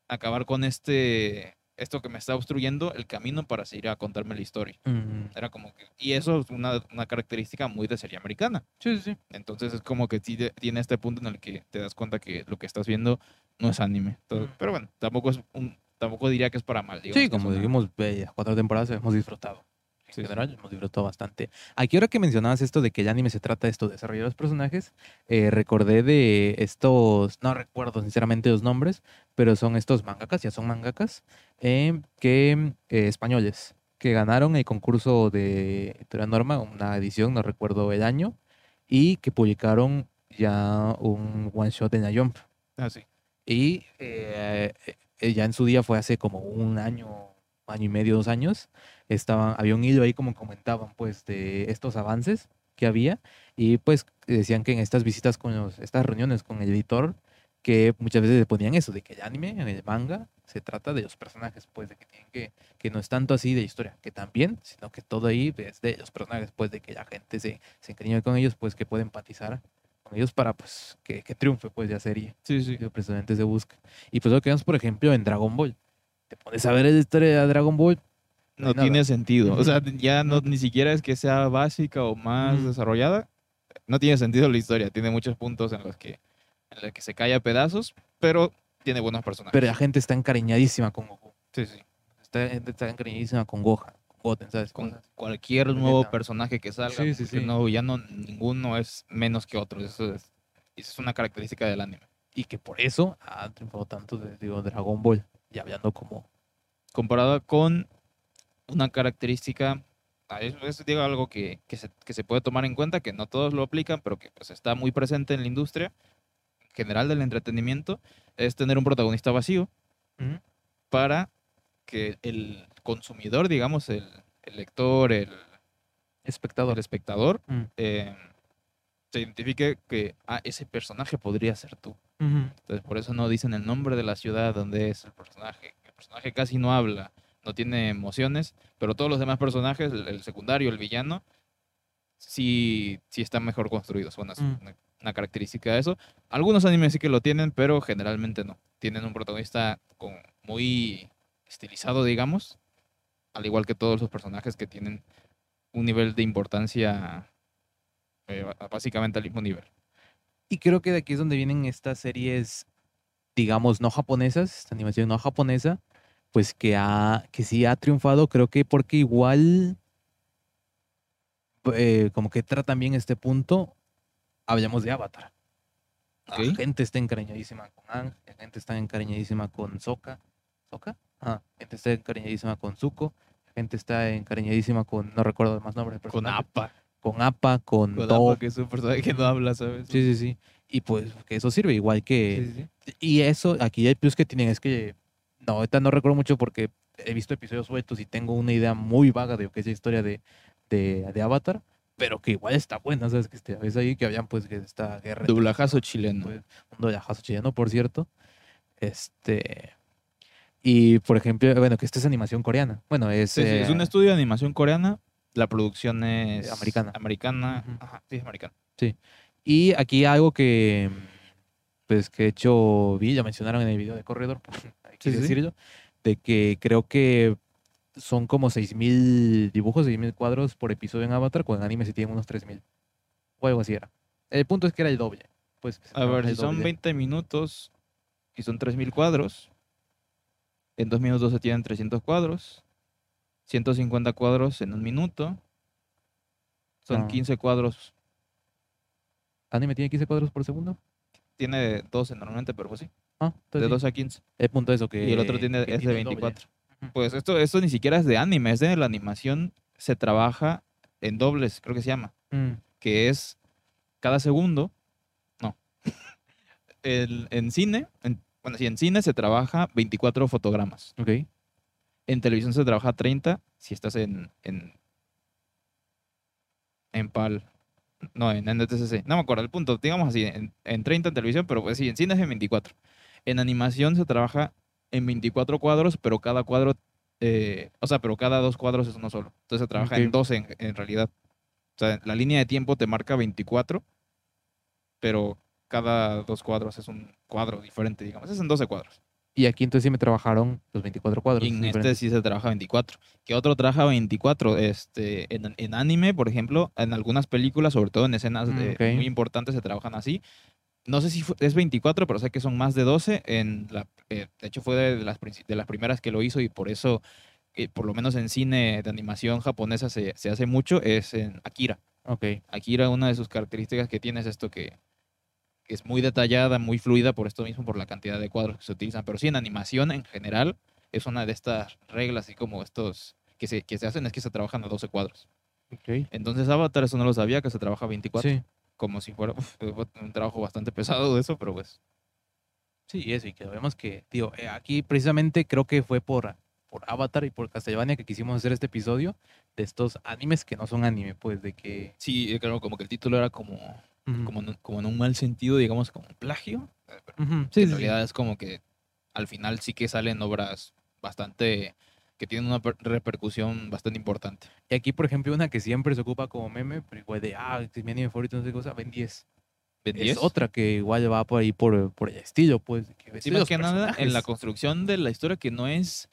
acabar con este esto que me está obstruyendo el camino para seguir a contarme la historia. Mm. Era como que, y eso es una, una característica muy de serie americana. Sí, sí, sí. Entonces es como que tiene este punto en el que te das cuenta que lo que estás viendo no es anime. Todo- Mm. Pero bueno, tampoco es un, tampoco diría que es para mal. digamos Sí, como una- dijimos, eh, cuatro temporadas hemos disfrutado. En Sí, sí. general, hemos disfrutado bastante. Aquí ahora que mencionabas esto de que el anime se trata de esto, de desarrollar los personajes, eh, recordé de estos, no recuerdo sinceramente los nombres, pero son estos mangakas, ya son mangakas, eh, que eh, españoles, que ganaron el concurso de Editorial Norma, una edición, no recuerdo el año, y que publicaron ya un one shot en la Jump. Ah, sí. Y eh, eh, ya en su día fue hace como un año, año y medio, dos años. Estaban, había un hilo ahí como comentaban pues de estos avances que había y pues decían que en estas visitas con los, estas reuniones con el editor que muchas veces le ponían eso de que el anime, en el manga, se trata de los personajes, pues de que tienen que, que no es tanto así de historia, que también, sino que todo ahí es de los personajes, pues de que la gente se, se encariñe con ellos, pues que puede empatizar con ellos para pues que, que triunfe pues la serie Sí, sí. que precisamente se busca. Y pues lo que vemos, por ejemplo, en Dragon Ball. Te pones a ver la historia de Dragon Ball. no tiene sentido. O sea, ya no, ni siquiera es que sea básica o más desarrollada. No tiene sentido la historia. Tiene muchos puntos en los que, en los que se cae a pedazos, pero tiene buenos personajes. Pero la gente está encariñadísima con Goku. sí, sí. Está, gente está encariñadísima con Gohan, con Goten, ¿sabes? Con Cosas. cualquier nuevo personaje que salga. Sí, sí, sí. No, ya no, ninguno es menos que otro. Eso es, eso es una característica del anime. Y que por eso ha triunfado tanto, digo, Dragon Ball. Y hablando como... comparado con una característica, eso es digo, algo que, que se, que se puede tomar en cuenta, que no todos lo aplican, pero que pues, está muy presente en la industria general del entretenimiento, es tener un protagonista vacío para que el consumidor, digamos, el, el lector, el, Espectador. el espectador, eh, se identifique que ah, ese personaje podría ser tú. Entonces, por eso no dicen el nombre de la ciudad donde es el personaje. El personaje casi no habla, no tiene emociones, pero todos los demás personajes, el, el secundario, el villano, sí, sí están mejor construidos. Bueno, es Mm. una, una característica de eso. Algunos animes sí que lo tienen, pero generalmente no. Tienen un protagonista con, muy estilizado, digamos, al igual que todos los personajes que tienen un nivel de importancia eh, básicamente al mismo nivel. Y creo que de aquí es donde vienen estas series, digamos, no japonesas, esta animación no japonesa, pues que, ha, que sí ha triunfado, creo que porque igual, eh, como que tratan bien este punto, hablamos de Avatar. La gente está encariñadísima con Ang, la gente está encariñadísima con Sokka. ¿Sokka? Ah, gente está encariñadísima con Zuko, la gente está encariñadísima con, no recuerdo más nombres de Con APA. Con Appa, con, Con. APA, que es un personaje que no habla, ¿sabes? Sí, sí, sí. Y pues que eso sirve, igual que... Sí, sí, sí. Y eso, aquí el plus que tienen es que... No, ahorita no recuerdo mucho porque he visto episodios sueltos y tengo una idea muy vaga de lo que es la historia de, de, de Avatar, pero que igual está buena, ¿sabes? Que este, ves ahí que habían pues que esta guerra... Doblajazo chileno. pues, un doblajazo chileno, por cierto. Este... Y, por ejemplo, bueno, que esta es animación coreana. Bueno, es... Sí, sí, es un eh, estudio de animación coreana. La producción es americana. Americana. Ujú. Ajá, sí, es americana. Y aquí algo que, pues, que de hecho vi, ya mencionaron en el video de Corredor, hay que Sí, sí, sí. decirlo, de que creo que son como 6.000 dibujos, 6.000 cuadros por episodio en Avatar, con en anime se tienen unos 3.000. O algo así era. El punto es que era el doble. Pues, que se A ver, si son doble. 20 minutos y son 3.000 cuadros, en dos minutos se tienen 300 cuadros, 150 cuadros en un minuto, son Ah. 15 cuadros. ¿Anime tiene 15 cuadros por segundo? Tiene 12 normalmente, pero pues sí, Ah, de entonces sí. 12 a 15. El punto es eso que... y el otro tiene, es de el doble. 24. Ujú. Pues esto, esto ni siquiera es de anime, es de la animación. Se trabaja en dobles, creo que se llama, Mm, que es cada segundo, no, El- en cine, en- bueno, sí, en cine se trabaja 24 fotogramas, ok. En televisión se trabaja 30 si estás en, en, en PAL, no, en NTSC, no me acuerdo el punto, digamos así, en, en 30 en televisión, pero pues sí, en cine es en 24. En animación se trabaja en 24 cuadros, pero cada cuadro, eh, o sea, pero cada dos cuadros es uno solo. Entonces se trabaja en Ok. 12 en, en realidad. O sea, la línea de tiempo te marca 24, pero cada dos cuadros es un cuadro diferente, digamos. Es en 12 cuadros. Y aquí entonces sí me trabajaron los 24 cuadros. Y en este diferentes. sí se trabaja 24. ¿Qué otro trabaja 24? Este, en, en anime, por ejemplo, en algunas películas, sobre todo en escenas Mm, de- muy importantes, se trabajan así. No sé si fue- es 24, pero sé que son más de 12. En la, eh, de hecho, fue de las, de las primeras que lo hizo y por eso, eh, por lo menos en cine de animación japonesa se, se hace mucho, es en Akira. Ok. Akira, una de sus características que tiene es esto que es muy detallada, muy fluida por esto mismo, por la cantidad de cuadros que se utilizan. Pero sí, en animación en general es una de estas reglas, así como estos que se, que se hacen, es que se trabajan a 12 cuadros. Entonces Avatar, eso no lo sabía, que se trabaja a 24, Sí. como si fuera uf, un trabajo bastante pesado de eso, pero pues... Sí, eso, y que vemos que, tío, eh, aquí precisamente creo que fue por, por Avatar y por Castlevania que quisimos hacer este episodio de estos animes que no son anime, pues, de que... Sí, claro, como que el título era como, Como, en, como en un mal sentido, digamos, como plagio. ujú, en Sí, sí, sí. realidad es como que al final sí que salen obras bastante que tienen una per- repercusión bastante importante. Y aquí, por ejemplo, una que siempre se ocupa como meme, pero igual de, ah, es mi anime favorito, no sé qué cosa, Ben 10. Ben Es 10. otra que igual va por ahí por, por el estilo, pues. que Sí, más que nada en la personajes. construcción de la historia que no es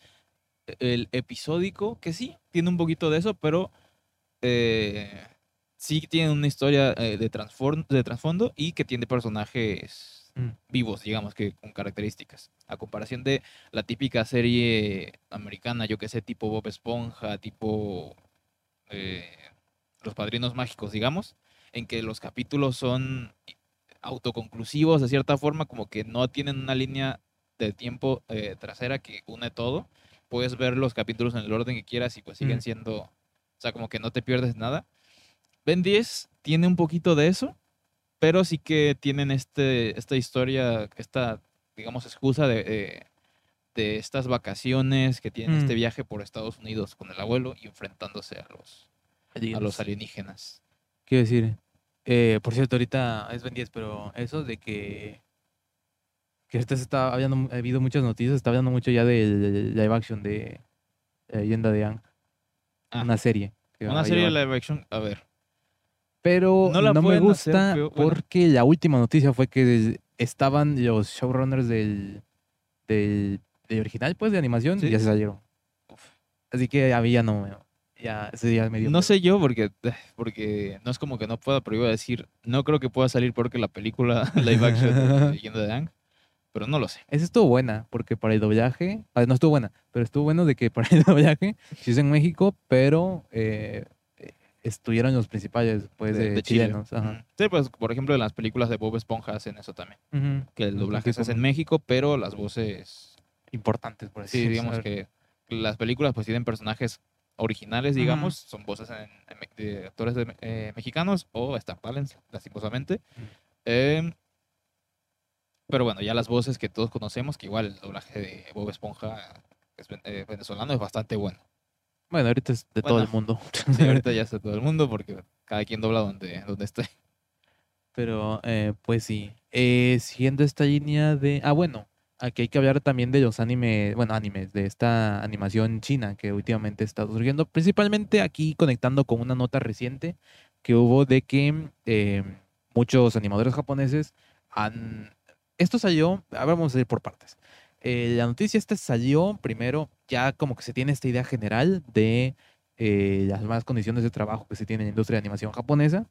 el episódico, que sí, tiene un poquito de eso, pero eh, sí tiene una historia eh, de, de trasfondo y que tiene personajes Mm. vivos, digamos que con características. A comparación de la típica serie americana, yo que sé, tipo Bob Esponja, tipo eh, Los Padrinos Mágicos, digamos, en que los capítulos son autoconclusivos de cierta forma, como que no tienen una línea de tiempo eh, trasera que une todo. Puedes ver los capítulos en el orden que quieras y pues siguen Mm. siendo, o sea, como que no te pierdes nada. Ben 10 tiene un poquito de eso, pero sí que tienen este, esta historia, esta, digamos, excusa de, eh, de estas vacaciones que tienen este Mm. viaje por Estados Unidos con el abuelo y enfrentándose a los, a los alienígenas. Quiero decir, eh, por cierto, ahorita es Ben 10, pero eso de que. Que se está habiendo, ha habido muchas noticias, está hablando mucho ya del live action de leyenda de Ang. Ah. Una serie. que va Una serie de live action, a ver. Pero No me hacer, gusta bueno. porque la última noticia fue que estaban los showrunners del, del, del original, pues, de animación, Sí. y ya se salieron. Uf. Así que a mí ya no, ya ese día me dio No sé yo porque, porque no es como que no pueda, pero iba a decir, no creo que pueda salir porque la película live action de Leyenda de Ang, pero no lo sé. Esa estuvo buena, porque para el doblaje, ah, no estuvo buena, pero estuvo bueno de que para el doblaje, sí es en México, pero eh, eh, estuvieron los principales, pues, de, de Chile. Ajá. Sí, pues por ejemplo en las películas de Bob Esponja hacen eso también, que el doblaje se hace en México, pero las voces, Importantes, por así sí, digamos que las películas pues tienen personajes originales, digamos, son voces en- en me- de actores de- eh, mexicanos o estampales, lastimosamente. Ujú. Em, pero bueno, ya las voces que todos conocemos, que igual el doblaje de Bob Esponja es eh, venezolano es bastante bueno. Bueno, ahorita es de todo el mundo. Sí, ahorita ya está todo el mundo porque cada quien dobla donde, donde esté. Pero, eh, pues sí. Eh, siguiendo esta línea de. Ah, bueno. Aquí hay que hablar también de los animes, bueno, animes, de esta animación china que últimamente está surgiendo. Principalmente aquí conectando con una nota reciente que hubo de que eh, muchos animadores japoneses han. Esto salió. A ver, vamos a ir por partes. Eh, la noticia esta salió primero, ya como que se tiene esta idea general de eh, las malas condiciones de trabajo que se tiene en la industria de animación japonesa.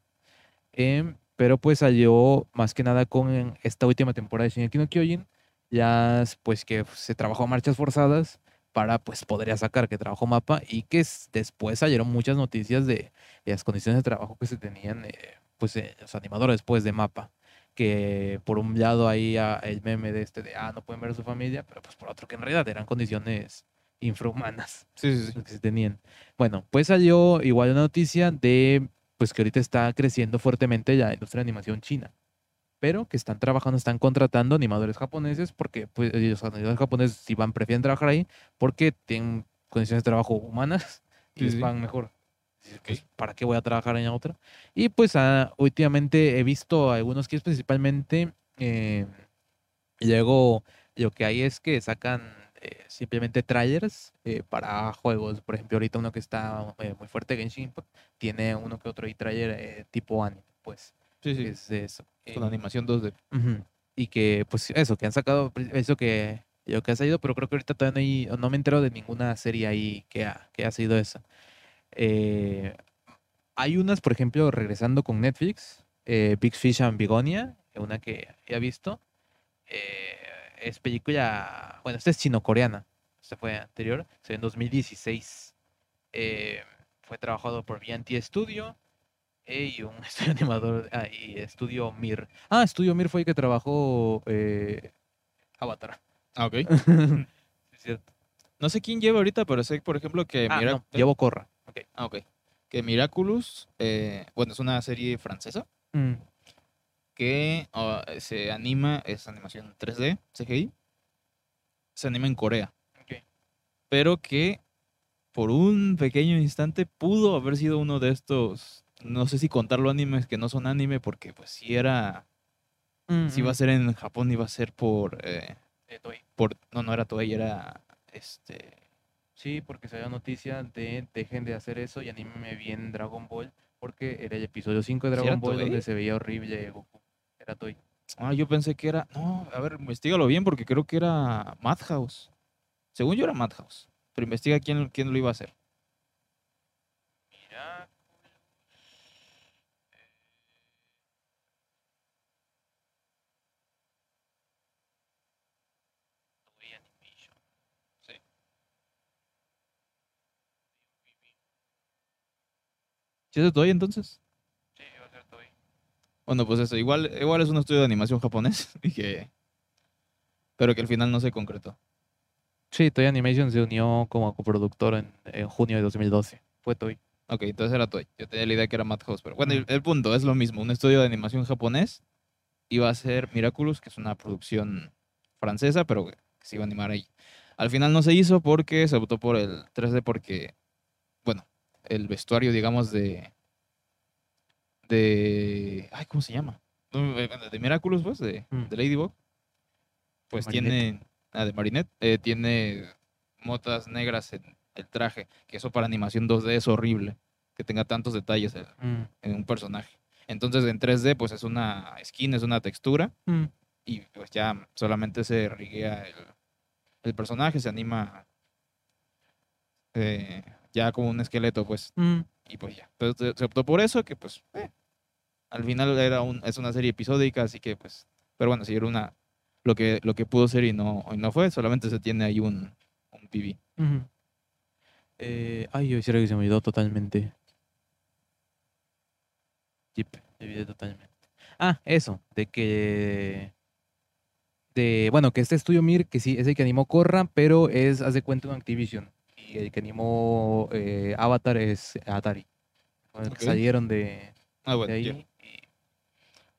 Em, pero pues salió más que nada con esta última temporada de Shingeki no Kyojin, ya s- pues que se trabajó a marchas forzadas para pues poder ya sacar que trabajó Mapa y que después salieron muchas noticias de, de las condiciones de trabajo que se tenían eh, pues eh, los animadores después de Mapa que por un lado ahí ah, el meme de este de ah no pueden ver a su familia pero pues por otro que en realidad eran condiciones infrahumanas Sí, sí, sí. las que se tenían. Bueno, pues salió igual una noticia de pues que ahorita está creciendo fuertemente la industria de animación china, pero que están trabajando, están contratando animadores japoneses porque pues, los animadores japoneses si van prefieren trabajar ahí porque tienen condiciones de trabajo humanas y les pagan mejor. Pues, ¿Para qué voy a trabajar en otra? Y pues ah, últimamente he visto algunos que principalmente eh, y luego lo que hay es que sacan eh, simplemente trailers eh, para juegos. Por ejemplo, ahorita uno que está eh, muy fuerte, Genshin Impact, tiene uno que otro ahí trailer eh, tipo anime, pues. Sí, sí. Es eso. Con Eh, animación 2D. ujú, Y que, pues, eso, que han sacado, eso que, lo que ha salido, pero creo que ahorita todavía no, hay, no me entero de ninguna serie ahí que ha, que ha sido esa. Eh, hay unas, por ejemplo, regresando con Netflix, eh, Big Fish and Bigonia, una que he visto. eh, es película, bueno, esta es chino-coreana, esta fue anterior, se en 2016. eh, fue trabajado por VNT Studio y un estudio animador, ah, y Estudio Mir. Ah, Estudio Mir fue el que trabajó Avatar. Ah, ok. Sí, es cierto. No sé quién lleva ahorita, pero sé, por ejemplo, que Ah, Mira- no, llevo Corra. Ok. Ah, ok. Que Miraculous, eh, bueno, es una serie francesa Mm, que ah, se anima, es animación 3D, CGI, se anima en Corea, ok. pero que por un pequeño instante pudo haber sido uno de estos, no sé si contarlo animes que no son anime, porque pues si era, si iba a Mm, ser en Japón, iba a ser por, eh, eh, Toei. por no, no era Toei, era, este, Sí, porque salió noticia de dejen de hacer eso y anímeme bien Dragon Ball, porque era el episodio 5 de ¿Sí era Dragon Ball donde Toei? se veía horrible Goku. Era Toei. ah, yo pensé que era, no, a ver, investigalo bien, porque creo que era Madhouse. Según yo era Madhouse, pero investiga quién, quién lo iba a hacer. ¿Sí es de Toei entonces? Sí, iba a ser Toei. Bueno, pues eso, igual, igual es un estudio de animación japonés y que, pero que al final no se concretó. Sí, Toei Animation se unió como coproductor en, en junio de 2012. Fue Toei. Ok, entonces era Toei. Yo tenía la idea que era Madhouse, pero bueno, el, Mm. el punto es lo mismo. Un estudio de animación japonés iba a ser Miraculous, que es una producción francesa, pero que se iba a animar ahí. Al final no se hizo porque se optó por el 3D porque, el vestuario, digamos, de... de... Ay, ¿cómo se llama? Eh, De Miraculous, pues, de, Mm. de Ladybug. Pues Marinette. tiene... Ah, de Marinette. eh, tiene motas negras en el traje, que eso para animación 2D es horrible, que tenga tantos detalles en, Mm, en un personaje. Entonces en 3D pues es una skin, es una textura mm, y pues ya solamente se riguea el, el personaje, se anima eh, ya como un esqueleto pues mm. y pues ya. Pero se, se optó por eso que pues eh, al final era un, es una serie episódica así que pues pero bueno, si era una lo que lo que pudo ser y no y no fue, solamente se tiene ahí un un PV. Ujú. Eh, ay, yo hiciera que se me olvidó totalmente. Yep, me olvidé totalmente. Ah, eso, de que. De, bueno, que este estudio Mir, que sí, es el que animó Corra, pero es, haz de cuenta, un Activision. Y el que animó eh, Avatar es Atari. Salieron de, Ah, de ahí. ya. y-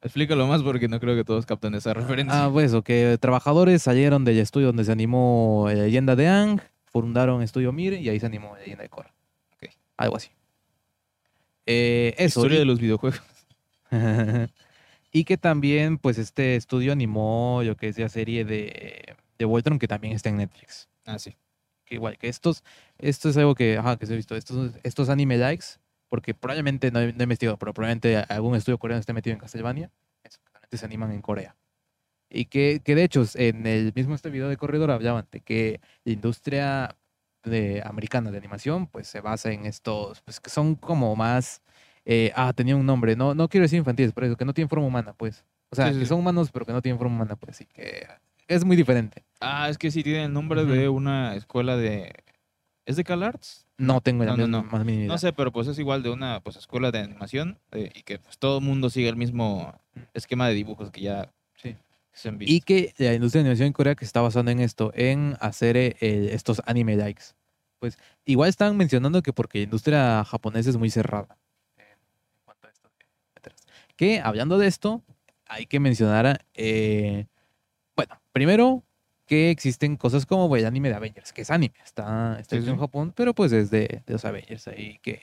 Explícalo más porque no creo que todos capten esa referencia. Ah, pues que trabajadores salieron del estudio donde se animó eh, Leyenda de Ang, fundaron Estudio Mir y ahí se animó Leyenda de Korra. Ok. Algo así. Eh, eso. Historia y, de los videojuegos. y que también, pues, este estudio animó lo que es la serie de, de Voltron, que también está en Netflix. Ah, sí. Que igual que estos, esto es algo que, ajá, que se ha visto, estos, estos anime likes, porque probablemente, no he, no he investigado, pero probablemente algún estudio coreano esté metido en Castlevania, eso, se animan en Corea. Y que, que de hecho, en el mismo este video de Corredor hablaban de que la industria de, americana de animación, pues se basa en estos, pues que son como más, eh, ah, tenía un nombre, no, no quiero decir infantiles, pero eso, que no tienen forma humana, pues. O sea, Sí, sí, que son humanos, pero que no tienen forma humana, pues, y que es muy diferente. Ah, es que sí tiene el nombre de una escuela de... ¿Es de CalArts? No tengo la No, no, misma- no. más mínima idea. No sé, pero pues es igual de una pues, escuela de animación eh, y que pues todo el mundo sigue el mismo esquema de dibujos que ya... Se han Y que la industria de animación en Corea que se está basando en esto, en hacer eh, estos anime likes. Pues igual están mencionando que porque la industria japonesa es muy cerrada. en cuanto a esto que hablando de esto, hay que mencionar, eh, primero que existen cosas como el anime de Avengers, que es anime, está, está Sí, en. Japón, pero pues es de, de los Avengers ahí que...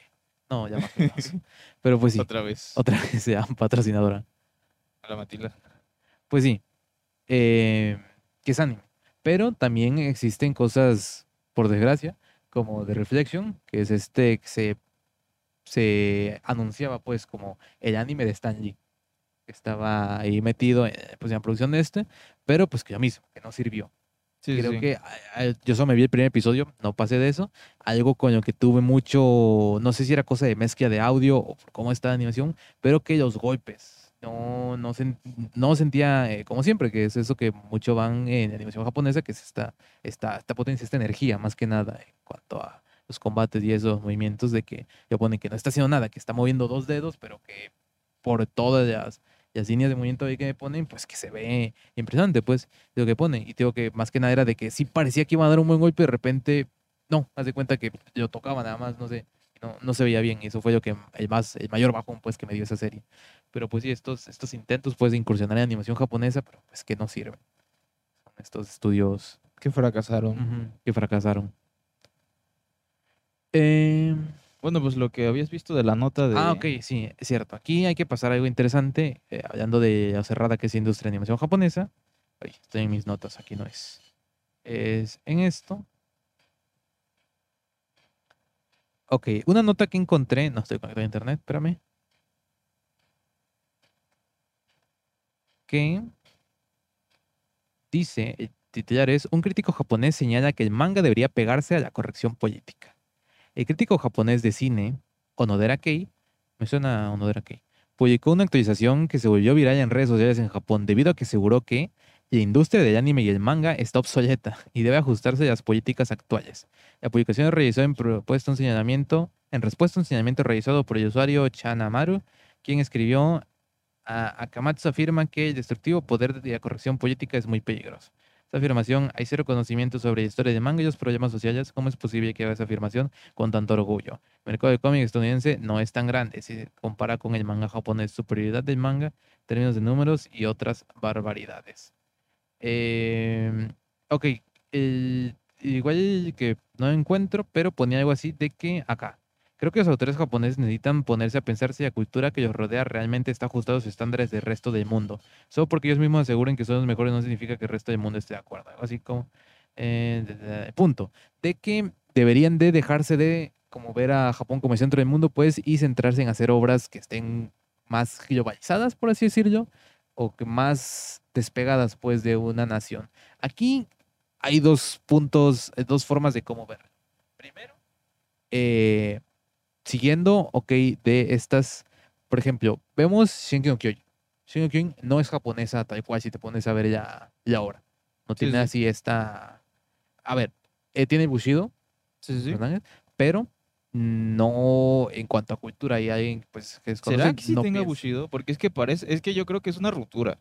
No, ya más. Pero pues sí, Otra vez. otra vez sea patrocinadora. A la Matilda. Pues sí, eh, que es anime. Pero también existen cosas, por desgracia, como The Reflection, que es este que se, se anunciaba pues como el anime de Stan Lee, que estaba ahí metido eh, pues, en la producción de este, pero pues que lo mismo, que no sirvió. Sí, Creo sí. que yo solo me vi el primer episodio, no pasé de eso. Algo con lo que tuve mucho, no sé si era cosa de mezcla de audio o cómo está la animación, pero que los golpes, no, no, sen- no sentía, eh, como siempre, que es eso que mucho van en animación japonesa, que es esta, esta, esta potencia, esta energía, más que nada, en cuanto a los combates y esos movimientos de que le ponen que no está haciendo nada, que está moviendo dos dedos, pero que por todas las, las líneas de movimiento ahí que me ponen, pues que se ve impresionante, pues, de lo que ponen. Y digo que más que nada era de que sí parecía que iba a dar un buen golpe, de repente, no, haz de cuenta que yo tocaba nada más, no sé, no, no se veía bien. Y eso fue lo que, el, más, el mayor bajón, pues, que me dio esa serie. Pero pues sí, estos, estos intentos, pues, de incursionar en animación japonesa, pero pues que no sirven. Son estos estudios Que fracasaron. que fracasaron. Eh, Bueno, pues lo que habías visto de la nota de. Ah, ok, sí, es cierto. Aquí hay que pasar algo interesante, eh, hablando de lo cerrada que es industria de animación japonesa. Ay, estoy en mis notas, aquí no es. Es en esto. Ok, una nota que encontré, no estoy conectado a internet, espérame. Que dice, el titular es, un crítico japonés señala que el manga debería pegarse a la corrección política. El crítico japonés de cine, Onodera Kei, me suena Onodera Kei, publicó una actualización que se volvió viral en redes sociales en Japón debido a que aseguró que la industria del anime y el manga está obsoleta y debe ajustarse a las políticas actuales. La publicación realizó en propuesta un señalamiento, en respuesta a un señalamiento realizado por el usuario Chanamaru, quien escribió Akamatsu afirma que el destructivo poder de la corrección política es muy peligroso. Esta afirmación, hay cero conocimiento sobre la historia del manga y los problemas sociales. ¿Cómo es posible que haga esa afirmación con tanto orgullo? El mercado de cómic estadounidense no es tan grande si se compara con el manga japonés. Superioridad del manga, términos de números y otras barbaridades. Eh, ok, igual que no encuentro, pero ponía algo así de que acá. Creo que los autores japoneses necesitan ponerse a pensar si la cultura que los rodea realmente está ajustada a los estándares del resto del mundo. Solo porque ellos mismos aseguren que son los mejores no significa que el resto del mundo esté de acuerdo. Así como... eh, punto. De que deberían de dejarse de como ver a Japón como el centro del mundo, pues, y centrarse en hacer obras que estén más globalizadas, por así decirlo, o que más despegadas, pues, de una nación. Aquí hay dos puntos, eh, dos formas de cómo verlo. Primero, eh, siguiendo, ok, de estas, por ejemplo, vemos Shingeki no Kyojin. Shingeki no Kyojin no es japonesa tal cual si te pones a ver ya la obra. No tiene sí. así esta... A ver, eh, tiene Bushido, Sí, sí. pero no en cuanto a cultura y alguien pues que es ¿Será que sí no tenga piensa. Bushido? Porque es que parece, es que yo creo que es una ruptura.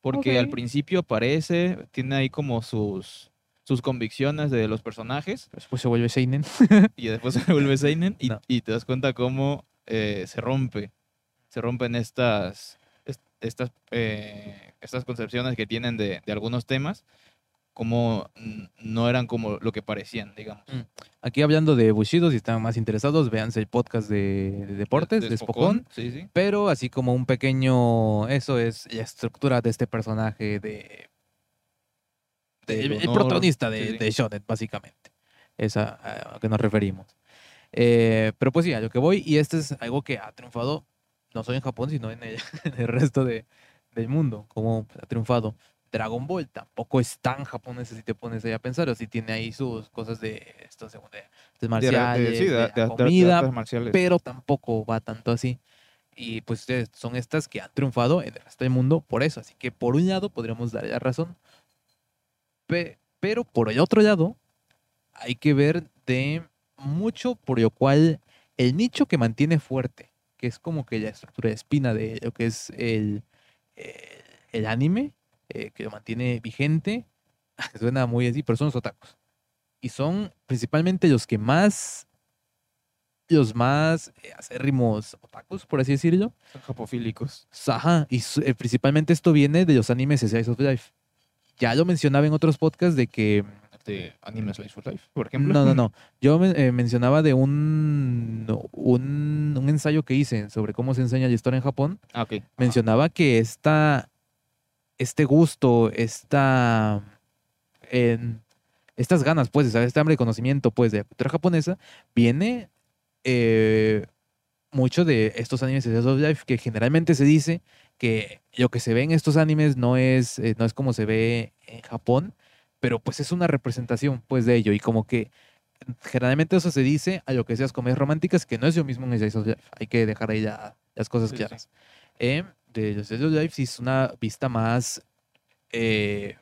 Porque al principio aparece, tiene ahí como sus, sus convicciones de los personajes Después se vuelve Seinen. y después se vuelve Seinen y, No. y te das cuenta cómo eh, se rompe. Se rompen estas, est- estas, eh, estas concepciones que tienen de, de algunos temas, como mm, no eran como lo que parecían, digamos. Aquí hablando de Bushido, si están más interesados, véanse el podcast de, de deportes, de, Spokon. Sí, sí. Pero así como un pequeño, eso es la estructura de este personaje de... el, el protagonista de, sí. de Shonen, básicamente. Es a, a lo que nos referimos. Eh, pero pues sí, a lo que voy, y este es algo que ha triunfado no solo en Japón, sino en el, en el resto de, del mundo, como ha triunfado. Dragon Ball tampoco es tan japonés si te pones ahí a pensar, o si tiene ahí sus cosas de estos de, marciales, de- comida, marciales. pero tampoco va tanto así. Y pues son estas que han triunfado en el resto del mundo por eso. Así que por un lado podríamos darle la razón. Pe- pero por el otro lado, hay que ver de mucho por lo cual el nicho que mantiene fuerte, que es como que la estructura de espina de lo que es el, el, el anime, eh, que lo mantiene vigente. Suena muy así, pero son los otakus. Y son principalmente los que más, los más eh, acérrimos otakus, por así decirlo. Son japofílicos. Ajá, y eh, principalmente esto viene de los animes Slice of Life. Ya lo mencionaba en otros podcasts de que De Anime Slice for Life, por ejemplo. no, no, no. Yo eh, mencionaba de un, un, un ensayo que hice sobre cómo se enseña la historia en Japón. Ah, ok. Ajá. Mencionaba que esta, este gusto, esta, en- estas ganas, pues, de saber, este hambre de conocimiento, pues, de la cultura japonesa, viene eh, mucho de estos animes de Slice of Life, que generalmente se dice que lo que se ve en estos animes no es, eh, no es como se ve en Japón, pero pues es una representación, pues, de ello, y como que generalmente eso se dice a lo que seas comedias románticas, que no es lo mismo en Slice of Life. Hay que dejar ahí ya las cosas Sí, sí, sí. claras. Eh, de los Slice of Life sí es una vista más, eh,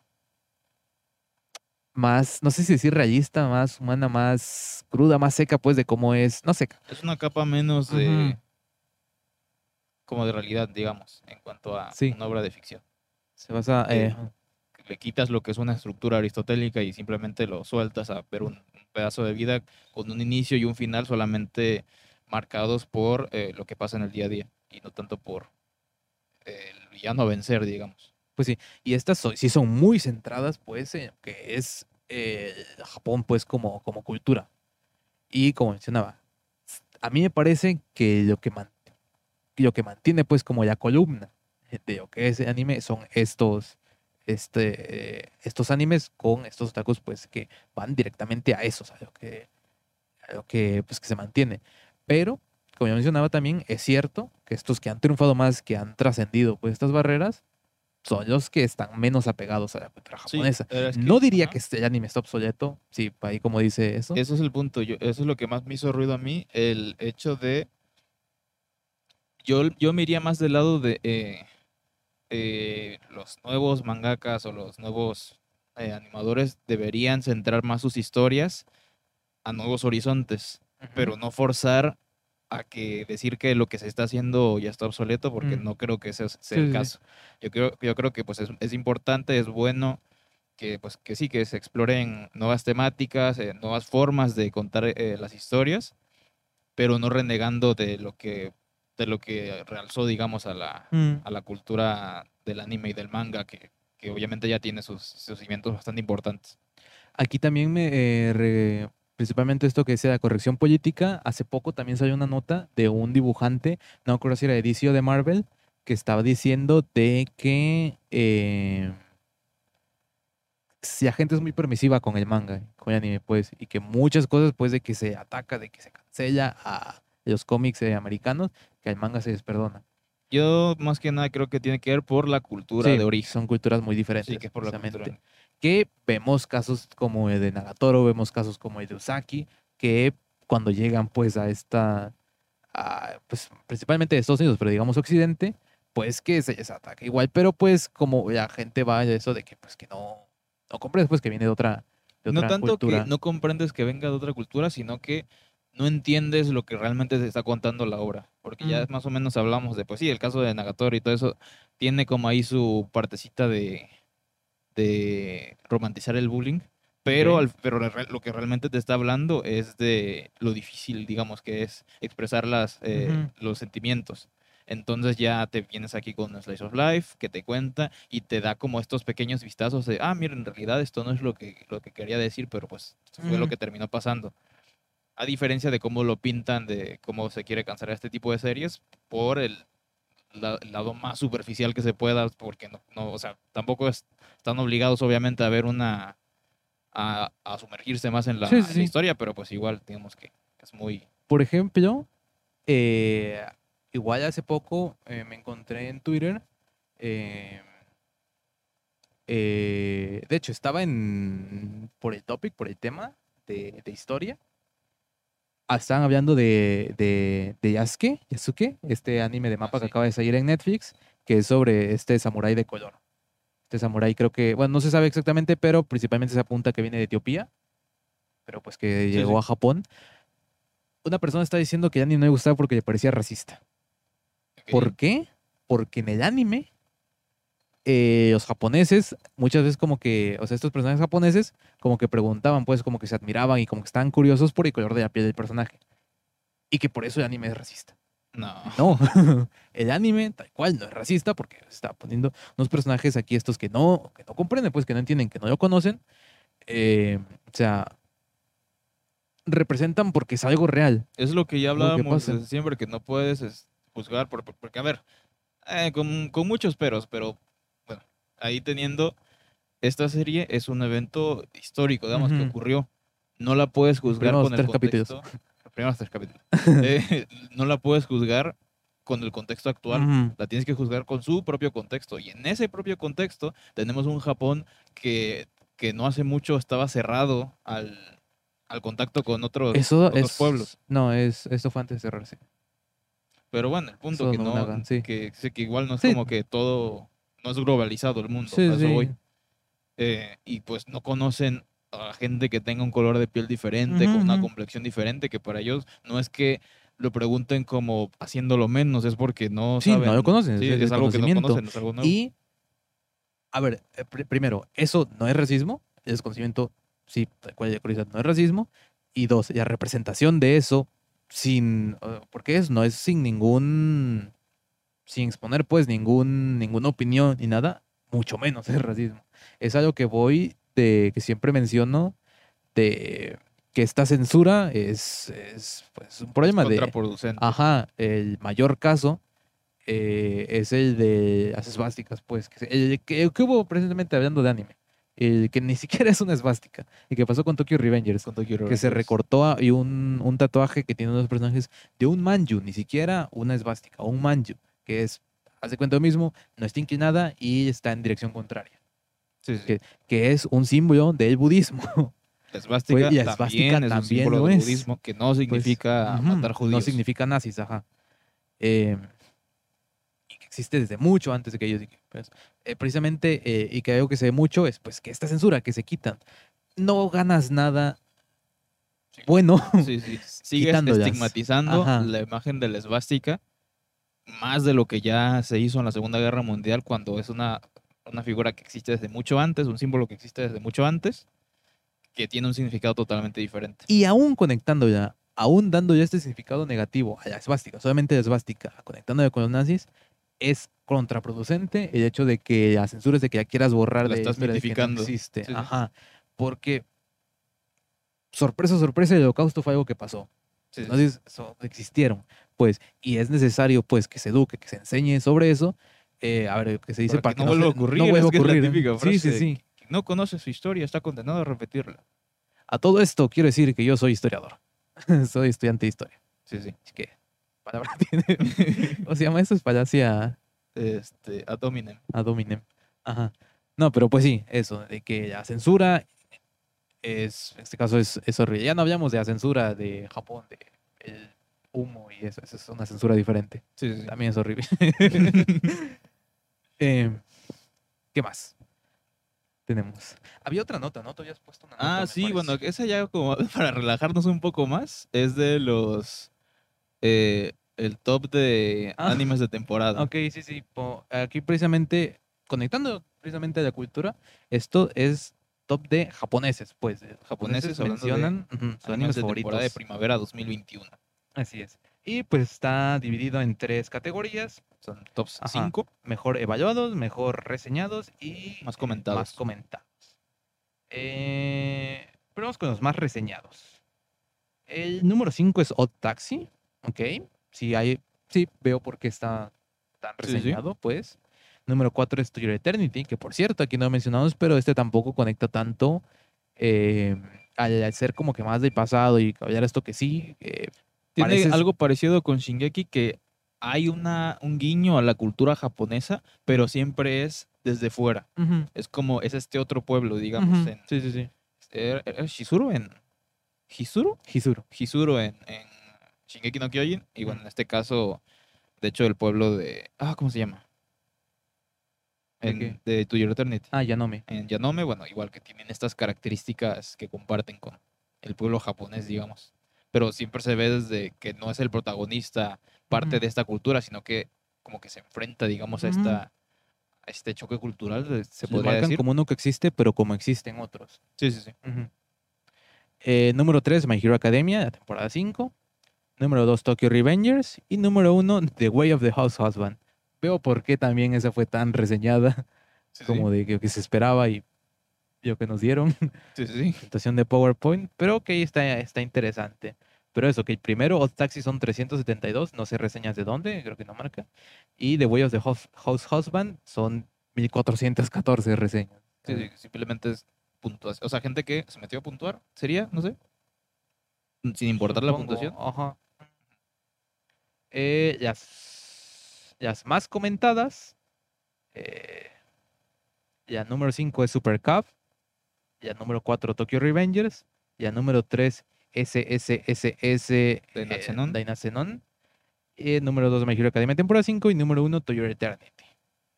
más, no sé si decir realista, más humana, más cruda, más seca, pues, de cómo es, no seca. Es una capa menos de. Ujú. Como de realidad, digamos, en cuanto a Sí. una obra de ficción. Se basa, Eh, Le quitas lo que es una estructura aristotélica y simplemente lo sueltas a ver un, un pedazo de vida con un inicio y un final solamente marcados por eh, lo que pasa en el día a día y no tanto por eh, el villano a vencer, digamos. Y estas so- sí son muy centradas, pues, en que es eh, Japón, pues, como, como cultura. Y como mencionaba, a mí me parece que lo que, man- lo que mantiene, pues, como la columna de lo que es el anime son estos, este, estos animes con estos otakus, pues, que van directamente a eso, a lo que, a lo que, pues, que se mantiene. Pero, como ya mencionaba también, es cierto que estos que han triunfado más, que han trascendido, pues, estas barreras, son los que están menos apegados a la cultura japonesa. pero es que- no diría que este anime está obsoleto, sí, ahí como dice eso. Ese es el punto. Yo, eso es lo que más me hizo ruido a mí. El hecho de. Yo, yo me iría más del lado de eh, eh, los nuevos mangakas o los nuevos eh, animadores deberían centrar más sus historias a nuevos horizontes, pero no forzar a que decir que lo que se está haciendo ya está obsoleto, porque Mm. no creo que ese sea Sí, el sí. caso. Yo creo, yo creo que pues es, es importante, es bueno que pues que sí, que se exploren nuevas temáticas, eh, nuevas formas de contar eh, las historias, pero no renegando de lo que de lo que realzó, digamos, a la, Mm. a la cultura del anime y del manga, que, que obviamente ya tiene sus, sus cimientos bastante importantes. Aquí también me, eh, re- principalmente esto que decía la corrección política, hace poco también salió una nota de un dibujante, no recuerdo si era de DC o de Marvel, que estaba diciendo de que eh, si la gente es muy permisiva con el manga, con el anime, pues, y que muchas cosas, pues, de que se ataca, de que se cancela a los cómics eh, americanos, que al manga se les perdona. Yo más que nada creo que tiene que ver por la cultura Sí, de origen. Son culturas muy diferentes. Sí, que es por la cultura. que vemos casos como el de Nagatoro, vemos casos como el de Usaki, que cuando llegan pues a esta, a, pues principalmente de Estados Unidos, pero digamos Occidente, pues que se les ataca igual, pero pues como la gente va a eso de que pues que no, no compres, pues que viene de otra, de No otra tanto cultura. que no comprendes que venga de otra cultura, sino que no entiendes lo que realmente se está contando la obra. Porque ya Mm. más o menos hablamos de, pues sí, el caso de Nagatoro y todo eso, tiene como ahí su partecita de, de romantizar el bullying. Pero, al- pero lo que realmente te está hablando es de lo difícil, digamos, que es expresar las, eh, los sentimientos. Entonces ya te vienes aquí con Slice of Life que te cuenta y te da como estos pequeños vistazos de, ah, mira, en realidad esto no es lo que, lo que quería decir, pero pues fue lo que terminó pasando. A diferencia de cómo lo pintan, de cómo se quiere cancelar este tipo de series, por el, la- el lado más superficial que se pueda, porque no, no o sea, tampoco es- están obligados obviamente a ver una, a, a sumergirse más en la, Sí, sí, en la sí. historia, pero pues igual, digamos que es muy... Por ejemplo, eh, igual hace poco eh, me encontré en Twitter. eh, eh, de hecho, estaba en por el topic, por el tema de, de historia. Ah, Estaban hablando de, de, de Yasuke, Yasuke, este anime de mapa que sí. acaba de salir en Netflix, que es sobre este samurái de color. Este samurái creo que, bueno, no se sabe exactamente, pero principalmente se apunta que viene de Etiopía, pero pues que Sí, llegó sí. a Japón. Una persona está diciendo que el anime no le gustaba porque le parecía racista. ¿Por qué? Porque en el anime eh, los japoneses, muchas veces como que, o sea, estos personajes japoneses, como que preguntaban, pues, como que se admiraban y como que estaban curiosos por el color de la piel del personaje. Y que por eso el anime es racista. No. No, el anime tal cual no es racista porque está poniendo unos personajes aquí estos que no, que no comprenden, pues que no entienden, que no lo conocen. Eh, o sea, representan porque es algo real. Es lo que ya que hablábamos desde siempre, que no puedes es, juzgar, por- por- porque, a ver, eh, con, con muchos peros, pero ahí teniendo, esta serie es un evento histórico, digamos, que ocurrió. No la puedes juzgar con el tres capítulos. contexto. Los primeros tres capítulos. Eh, no la puedes juzgar con el contexto actual. La tienes que juzgar con su propio contexto. Y en ese propio contexto tenemos un Japón que, que no hace mucho estaba cerrado al, al contacto con otros, Eso otros es. pueblos. No, es, esto fue antes de cerrarse. Pero bueno, el punto Eso que no no, naga, sí. que, igual no es Sí. como que todo, no es globalizado el mundo, Sí, sí. voy. Eh, y pues no conocen a gente que tenga un color de piel diferente, con una complexión diferente, que para ellos no es que lo pregunten como haciéndolo menos, es porque no Sí, no lo conocen, Sí, es es, algo que no conocen, es algo nuevo. Y, a ver, eh, pri- primero, eso no es racismo. El desconocimiento, sí, no es racismo. Y dos, la representación de eso sin, eh, porque es, no es sin ningún, sin exponer pues ningún, ninguna opinión ni nada, mucho menos es racismo. Es algo que voy de, que siempre menciono, de que esta censura es, es pues, un problema de... contraproducente. Ajá, el mayor caso eh, es el de las esvásticas, pues, que, el que, que hubo precisamente hablando de anime, el que ni siquiera es una esvástica, y que pasó con Tokyo Revengers, Con Tokyo que se recortó a- y un, un tatuaje que tiene unos personajes de un manju, ni siquiera una esvástica, un manju, que es, hace cuenta lo mismo, no está inclinada y está en dirección contraria, Sí, sí. que- que es un símbolo del budismo. La esvástica Pues, la también es un símbolo lo del es. budismo, que no significa Ujú, matar judíos. No significa nazis, ajá. Eh, y que existe desde mucho antes de que ellos. pues, eh, precisamente, eh, y que algo que se ve mucho es pues que esta censura que se quitan. No ganas nada Sí. bueno. Sí, sí. Sigues estigmatizando Ajá. la imagen de la esvástica más de lo que ya se hizo en la Segunda Guerra Mundial cuando es una, una figura que existe desde mucho antes, un símbolo que existe desde mucho antes, que tiene un significado totalmente diferente. Y aún conectando ya, aún dando ya este significado negativo a la esvástica, solamente la esvástica, conectándolo con los nazis, es contraproducente el hecho de que la censura es de que ya quieras borrar La de estás que no mitificando. existe. Sí. Ajá. Porque, sorpresa, sorpresa, el holocausto fue algo que pasó. Sí, sí. Entonces, eso existieron, pues, y es necesario, pues, que se eduque, que se enseñe sobre eso. eh, a ver, que se dice Para para, que no vuelva a ocurrir, No es vuelva a que es ocurrir. ¿eh? típica Sí, frase sí, sí. Quien no conoce su historia está condenado a repetirla. A todo esto quiero decir que yo soy historiador. soy estudiante de historia. Sí, sí. Así que, palabra tiene. ¿Cómo se llama eso? Es falacia Este, ad hominem. ad hominem. Ajá. No, pero pues sí, eso, de que la censura es, en este caso es, es horrible. Ya no hablamos de la censura de Japón, de el humo y eso, eso es una censura diferente. Sí, sí. También es horrible. Eh, ¿Qué más? Tenemos. Había otra nota, ¿no? Tú habías puesto una nota. Ah, sí, parece. bueno, esa ya como para relajarnos un poco más, es de los... eh, el top de Ah. animes de temporada. Ok, sí, sí. Aquí precisamente, conectando precisamente a la cultura, esto es top de japoneses, pues. Japoneses hablando de mencionan ujú, sus Animes animes de favoritos. temporada de primavera 2021. Así es. Y pues está dividido en tres categorías. Son tops Ajá. 5. Mejor evaluados, mejor reseñados y Más comentados. más comentados. Eh, pero vamos con los más reseñados. El número 5 es Odd Taxi. Ok. Sí, hay, sí veo por qué está tan Sí, sí. reseñado, pues. Número 4 es To Your Eternity, que por cierto, aquí no mencionamos, pero este tampoco conecta tanto eh, al, al ser como que más del pasado y hablar esto que sí. eh, Tiene pareces- algo parecido con Shingeki que hay una, un guiño a la cultura japonesa, pero siempre es desde fuera. Es como, es este otro pueblo, digamos. En, Sí, sí, sí. ¿era- era Shizuru en... ¿Hizuru? Hizuru. Hizuru en, en Shingeki no Kyojin. Y bueno, en este caso, de hecho, el pueblo de... Ah, ¿cómo se llama? ¿De En- de To Your Eternity. Ah, Yanome. En Yanome, bueno, igual que tienen estas características que comparten con el pueblo japonés, digamos. Pero siempre se ve desde que no es el protagonista parte de esta cultura, sino que como que se enfrenta, digamos, a esta a este choque cultural, se Lo podría marcan decir. como uno que existe, pero como existen otros. Sí, sí, sí. Eh, número 3, My Hero Academia, la temporada 5. Número 2, Tokyo Revengers. Y número 1, The Way of the House Husband. Veo por qué también esa fue tan reseñada Sí, como de que, que se esperaba y que nos dieron. sí, sí, presentación de PowerPoint, pero que está, está interesante. Pero eso, que el primero, Odd Taxi son 372, no sé reseñas de dónde, creo que no marca. Y The Way of the House, House Husband son 1414 reseñas. Sí, sí, simplemente es puntuación. O sea, gente que se metió a puntuar, sería, no sé. Sin importar la puntuación. Ajá. Eh, las, las más comentadas. eh, la número 5 es Super Cup. La número 4 Tokyo Revengers. La número 3 SSSS eh. Y el número 2 My Hero Academia temporada 5 y número 1 To Your Eternity.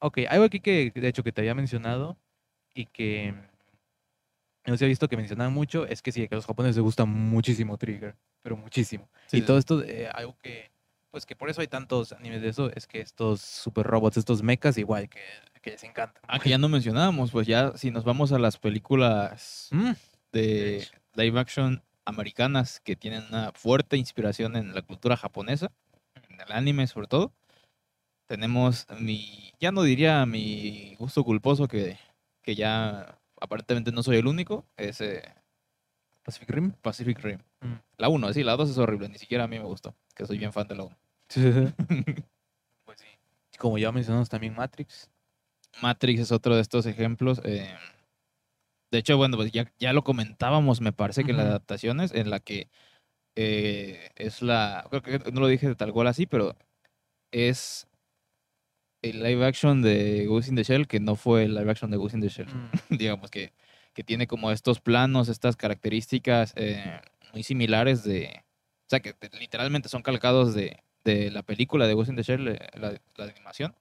Ok, algo aquí que de hecho que te había mencionado y que no se ha visto que mencionaban mucho es que sí, que a los japoneses les gusta muchísimo Trigger, pero muchísimo. Sí, y sí, todo esto, eh, algo que, pues que por eso hay tantos animes de eso, es que estos super robots, estos mechas, igual que, que les encantan. Ah, que ya no mencionábamos, pues ya si nos vamos a las películas Mm, de live action americanas que tienen una fuerte inspiración en la cultura japonesa, en el anime sobre todo, tenemos mi, ya no diría mi gusto culposo que, que ya aparentemente no soy el único, es eh, Pacific Rim. Pacific Rim. Mm. La 1, sí, la 2 es horrible, ni siquiera a mí me gustó, que soy bien fan de la 1. pues sí. Como ya mencionamos también Matrix. Matrix es otro de estos ejemplos. eh, de hecho, bueno, pues ya, ya lo comentábamos, me parece que en las adaptaciones, en la que eh, es la. Creo que no lo dije de tal cual así, pero es el live action de Ghost in the Shell, que no fue el live action de Ghost in the Shell. Mm, Digamos que, que tiene como estos planos, estas características eh, muy similares de. O sea, que te- literalmente son calcados de, de la película de Ghost in the Shell, eh, la, la animación.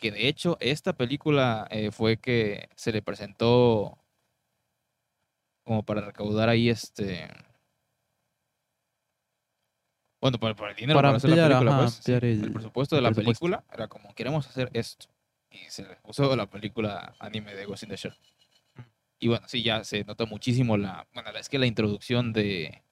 Que de hecho, esta película eh, fue que se le presentó como para recaudar ahí este. Bueno, para, para el dinero Para para, hacer la película, ajá, pues, el, el- presupuesto de el la presupuesto. película era como queremos hacer esto. Y se le puso la película anime de Ghost in the Shell. Y bueno, sí, ya se nota muchísimo la. Bueno, es que la introducción de.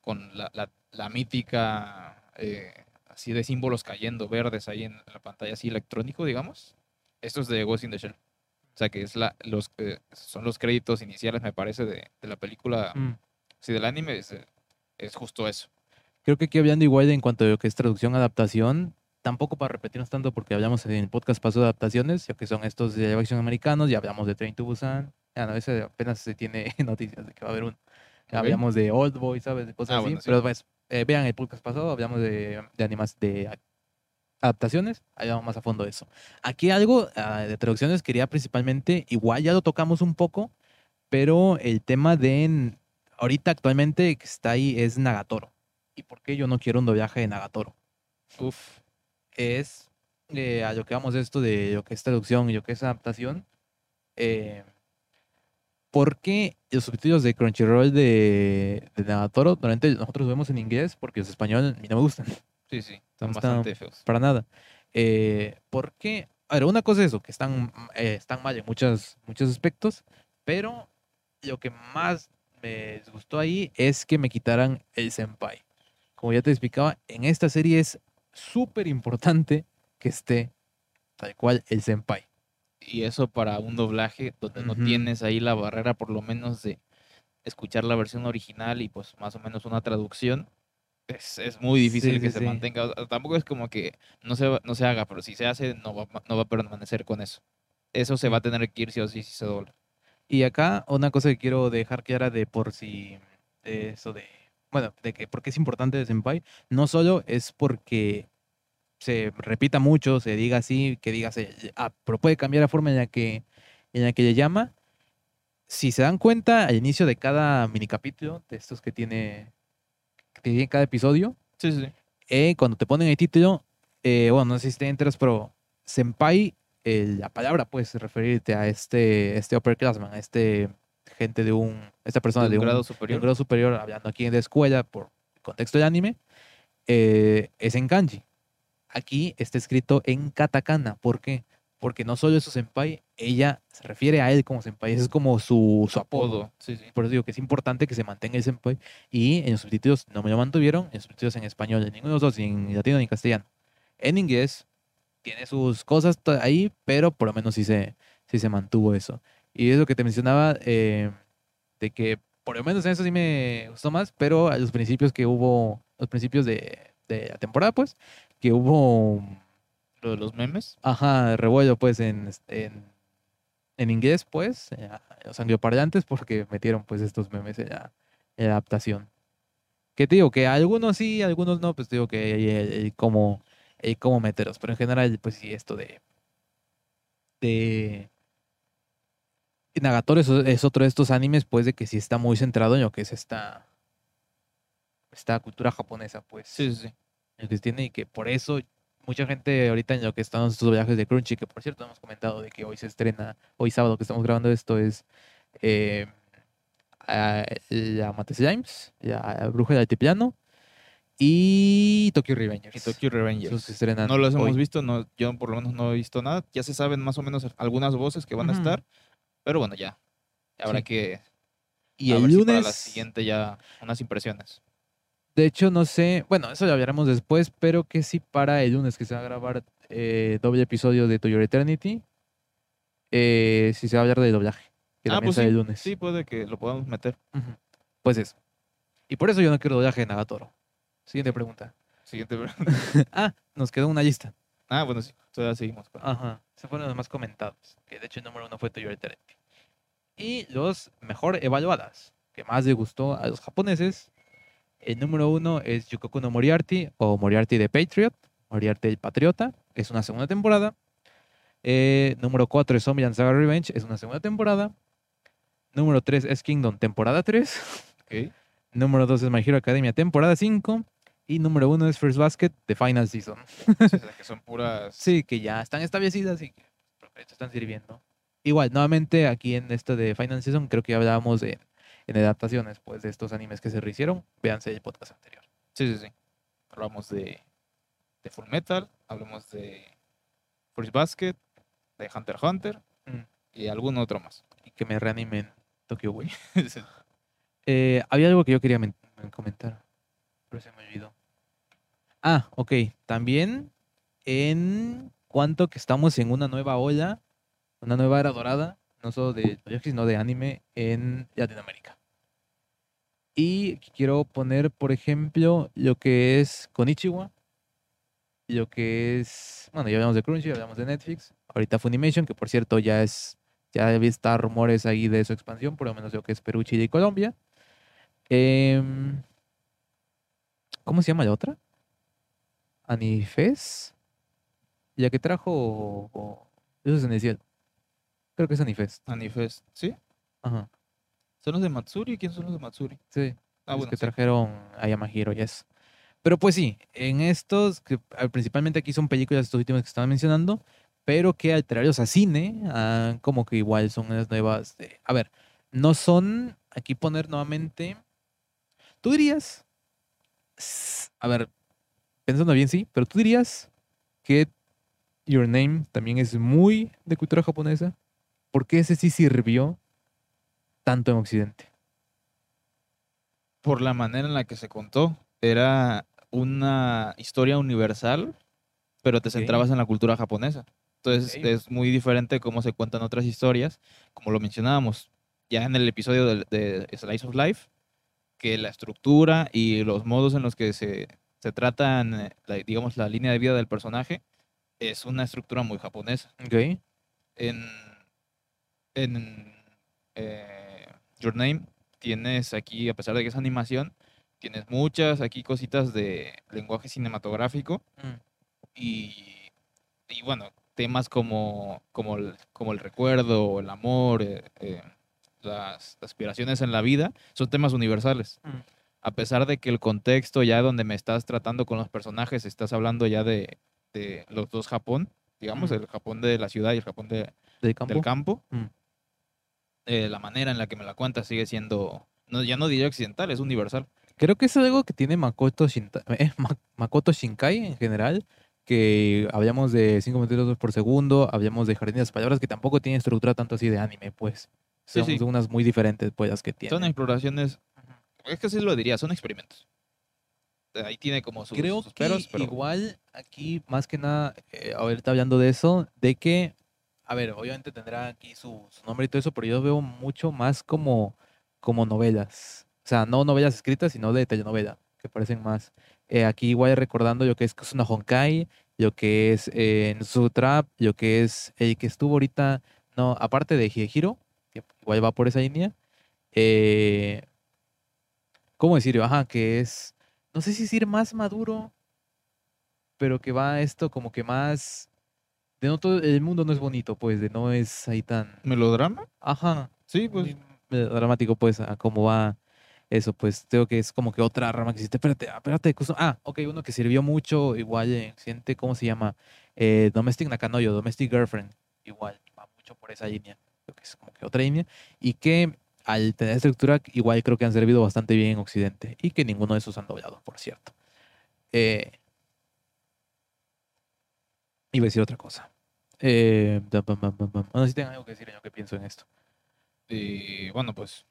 con la, la- la mítica. eh, así de símbolos cayendo verdes ahí en la pantalla, así electrónico, digamos. Esto es de Ghost in the Shell. O sea que es la, los, eh, son los créditos iniciales, me parece, de, de la película. mm. Sí, del anime, es, es justo eso. Creo que aquí hablando igual de en cuanto a lo que es traducción, adaptación, tampoco para repetirnos tanto porque hablamos en el podcast pasado de adaptaciones, ya que son estos de live action americanos, ya hablamos de Train to Busan, ya no, ese apenas se tiene noticias de que va a haber uno. Ya Ok. hablamos de Old Boy, ¿sabes? De cosas Ah, así. bueno, sí. Pero pues, eh, vean el podcast pasado, hablamos de, de animas, de adaptaciones, ahí vamos más a fondo de eso. Aquí algo ah, de traducciones quería principalmente, igual ya lo tocamos un poco, pero el tema de ahorita actualmente que está ahí es Nagatoro. ¿Y por qué yo no quiero un doblaje de Nagatoro? Uf. Es eh, a lo que vamos esto de lo que es traducción y lo que es adaptación. Eh, porque los subtítulos de Crunchyroll de, de Nagatoro, normalmente nosotros los vemos en inglés porque los español a mí no me gustan. Sí, sí, están Está- bastante feos. para nada. Eh, porque, a ver, una cosa es eso, que están, eh, están mal en muchos, muchos aspectos, pero lo que más me gustó ahí es que me quitaran el senpai. Como ya te explicaba, en esta serie es súper importante que esté tal cual el senpai. Y eso para un doblaje donde no tienes ahí la barrera por lo menos de escuchar la versión original y pues más o menos una traducción. Es, es muy difícil Sí, que sí, se sí. mantenga. Tampoco es como que no se, no se haga, pero si se hace no va, no va a permanecer con eso. Eso se va a tener que ir sí o sí si se dobla. Y acá una cosa que quiero dejar clara de por si de eso de bueno, de que porque es importante el senpai, no solo es porque se repita mucho, se diga así, que diga se- ah, pero puede cambiar la forma en la que en la que le llama. Si se dan cuenta al inicio de cada mini capítulo de estos que tiene que tiene cada episodio, Sí, sí, sí. eh, cuando te ponen el título, eh, bueno, no sé si te enteras, pero senpai, eh, la palabra puedes referirte a este, este upperclassman, a este gente de un, esta persona De de un grado de un superior. grado superior, hablando aquí de escuela por contexto de anime, eh, es en kanji. Aquí está escrito en katakana. ¿Por qué? porque no solo es su senpai, ella se refiere a él como senpai, ese es como su, su apodo. Sí, sí. Por eso digo que es importante que se mantenga el senpai. Y en los subtítulos no me lo mantuvieron, en los subtítulos en español, en ninguno de los dos, ni en latino ni en castellano. En inglés tiene sus cosas ahí, pero por lo menos sí se, sí se mantuvo eso. Y es lo que te mencionaba, eh, de que por lo menos en eso sí me gustó más, pero a los principios que hubo, los principios de, de la temporada, pues, que hubo, Lo de los memes. ajá, revuelo, pues, en, en, en inglés, pues, eh, los angloparlantes, porque metieron, pues, estos memes en la, en la adaptación. Que te digo, que algunos sí, algunos no, pues te digo que hay el- el cómo, el cómo meterlos, pero en general, pues sí, esto de... de y Nagatoro es, es otro de estos animes, pues, de que sí está muy centrado en lo que es esta, esta cultura japonesa, pues, Sí, sí, sí. Lo que tiene y que por eso mucha gente ahorita en lo que están estos viajes de Crunchy, que por cierto hemos comentado de que hoy se estrena, hoy sábado que estamos grabando esto es eh, a- la Mate Slimes, la Bruja del Altiplano y Tokyo Revengers. Y Tokyo Revengers. Esos se estrenan No los hemos visto, no, yo por lo menos no he visto nada. Ya se saben más o menos algunas voces que van a estar, pero bueno, ya. Habrá Sí. que Y a el ver si lunes, para la siguiente ya unas impresiones. De hecho no sé, bueno, eso lo hablaremos después, pero que sí para el lunes que se va a grabar eh, doble episodio de To Your Eternity, eh, sí se va a hablar de doblaje, que Ah, también pues sale sí, el lunes. Sí, puede que lo podamos meter. Pues eso. Y por eso yo no quiero doblaje de Nagatoro. Siguiente pregunta. Siguiente. pregunta. ah, nos quedó una lista. ah, bueno, sí. Todavía seguimos. con- Ajá. Se fueron los más comentados. Que de hecho el número uno fue To Your Eternity. Y los mejor evaluadas, que más le gustó a los japoneses. El número uno es Yukoku no Moriarty o Moriarty de Patriot. Moriarty el Patriota. Es una segunda temporada. Eh, número cuatro es Zombie Saga Revenge. Es una segunda temporada. Número tres es Kingdom, temporada 3. Ok. Número 2 es My Hero Academia, temporada 5. Y número 1 es First Basket, The Final Season. Sí, o sea, que son puras. Sí, que ya están establecidas y que están sirviendo. Igual, nuevamente aquí en esto de Final Season, creo que ya hablábamos de, en adaptaciones pues, de estos animes que se rehicieron. Véanse el podcast anterior. Sí, sí, sí. Hablamos de, de Full Metal, hablamos de First Basket, de Hunter x Hunter Mm. y algún otro más. Y que me reanimen Tokyo Ghoul. Eh, había algo que yo quería men- comentar, pero se me olvidó. Ah, ok. También en cuanto que estamos en una nueva ola, una nueva era dorada, no solo de sino de anime en Latinoamérica. Y quiero poner, por ejemplo, lo que es Konichiwa, lo que es, bueno, ya hablamos de Crunchy, hablamos de Netflix, ahorita Funimation, que por cierto ya es, ya he visto rumores ahí de su expansión, por lo menos lo que es Perú, Chile y Colombia. Em, ¿Cómo se llama la otra? Anifes. Ya que trajo. Eso es en el cielo. Creo que es Anifest. Anifest. ¿Sí? Ajá. ¿Son los de Matsuri? ¿Quién son los de Matsuri? Sí. Ah, los bueno, que sí. trajeron a Yamahiro y eso. Pero pues sí, en estos, que principalmente aquí son películas estos últimos que estaban mencionando, pero que al traerlos a cine, ah, como que igual son unas nuevas. a ver, no son, aquí poner nuevamente, tú dirías, a ver, pensando bien, sí, pero tú dirías que Your Name también es muy de cultura japonesa, porque ese sí sirvió tanto en Occidente. Por la manera en la que se contó. Era una historia universal, pero te centrabas en la cultura japonesa. Entonces es muy diferente cómo se cuentan otras historias, como lo mencionábamos ya en el episodio de, de Slice of Life, que la estructura y los modos en los que se, se tratan, eh, la- digamos, la línea de vida del personaje, es una estructura muy japonesa. ¿Ok? En, en eh, Your Name tienes aquí, a pesar de que es animación, tienes muchas aquí cositas de lenguaje cinematográfico Mm. y, y bueno, temas como, como, el, como el recuerdo, el amor, eh, eh, las aspiraciones en la vida, son temas universales. Mm. A pesar de que el contexto ya donde me estás tratando con los personajes, estás hablando ya de, de los dos Japón, digamos, Mm. el Japón de la ciudad y el Japón de, ¿Del campo? del campo, Mm. Eh, la manera en la que me la cuentas sigue siendo, no, ya no diría occidental, es universal. Creo que es algo que tiene Makoto, Shinta- eh, Ma- Makoto Shinkai en general, que hablamos de 5 metros por segundo, hablamos de Jardín de las Palabras, que tampoco tiene estructura tanto así de anime, pues. Son sí. unas muy diferentes, pues, las que Son tienen. exploraciones, es que sí lo diría, son experimentos. Ahí tiene como sus, Creo sus que pero igual aquí, más que nada, eh, ahorita hablando de eso, de que, a ver, obviamente tendrá aquí su, nombre y todo eso, pero yo veo mucho más como, como novelas. O sea, no novelas escritas, sino de telenovela, que parecen más. Eh, aquí igual recordando lo que es Kusuna Honkai, lo que es eh, su Trap, lo que es el que estuvo ahorita, no, aparte de Hiro, que igual va por esa línea. Eh, ¿Cómo decirlo? Ajá, que es, no sé si decir más maduro, pero que va esto como que más, de no todo, el mundo no es bonito, pues, de no es ahí tan, melodrama. ajá, Sí, pues dramático, pues, a cómo va eso, pues, creo que es como que otra rama que existe. Espérate, espérate, ah, ok, uno que sirvió mucho, igual en Occidente, ¿cómo se llama? Eh, Domestic Nakanoyo, Domestic Girlfriend, igual, va mucho por esa línea, creo que es como que otra línea, y que al tener estructura, igual creo que han servido bastante bien en Occidente, y que ninguno de esos han doblado, por cierto. Eh, iba a decir otra cosa. Eh, da- pam. Bueno, si tengo algo que decir en lo que pienso en esto. y bueno, pues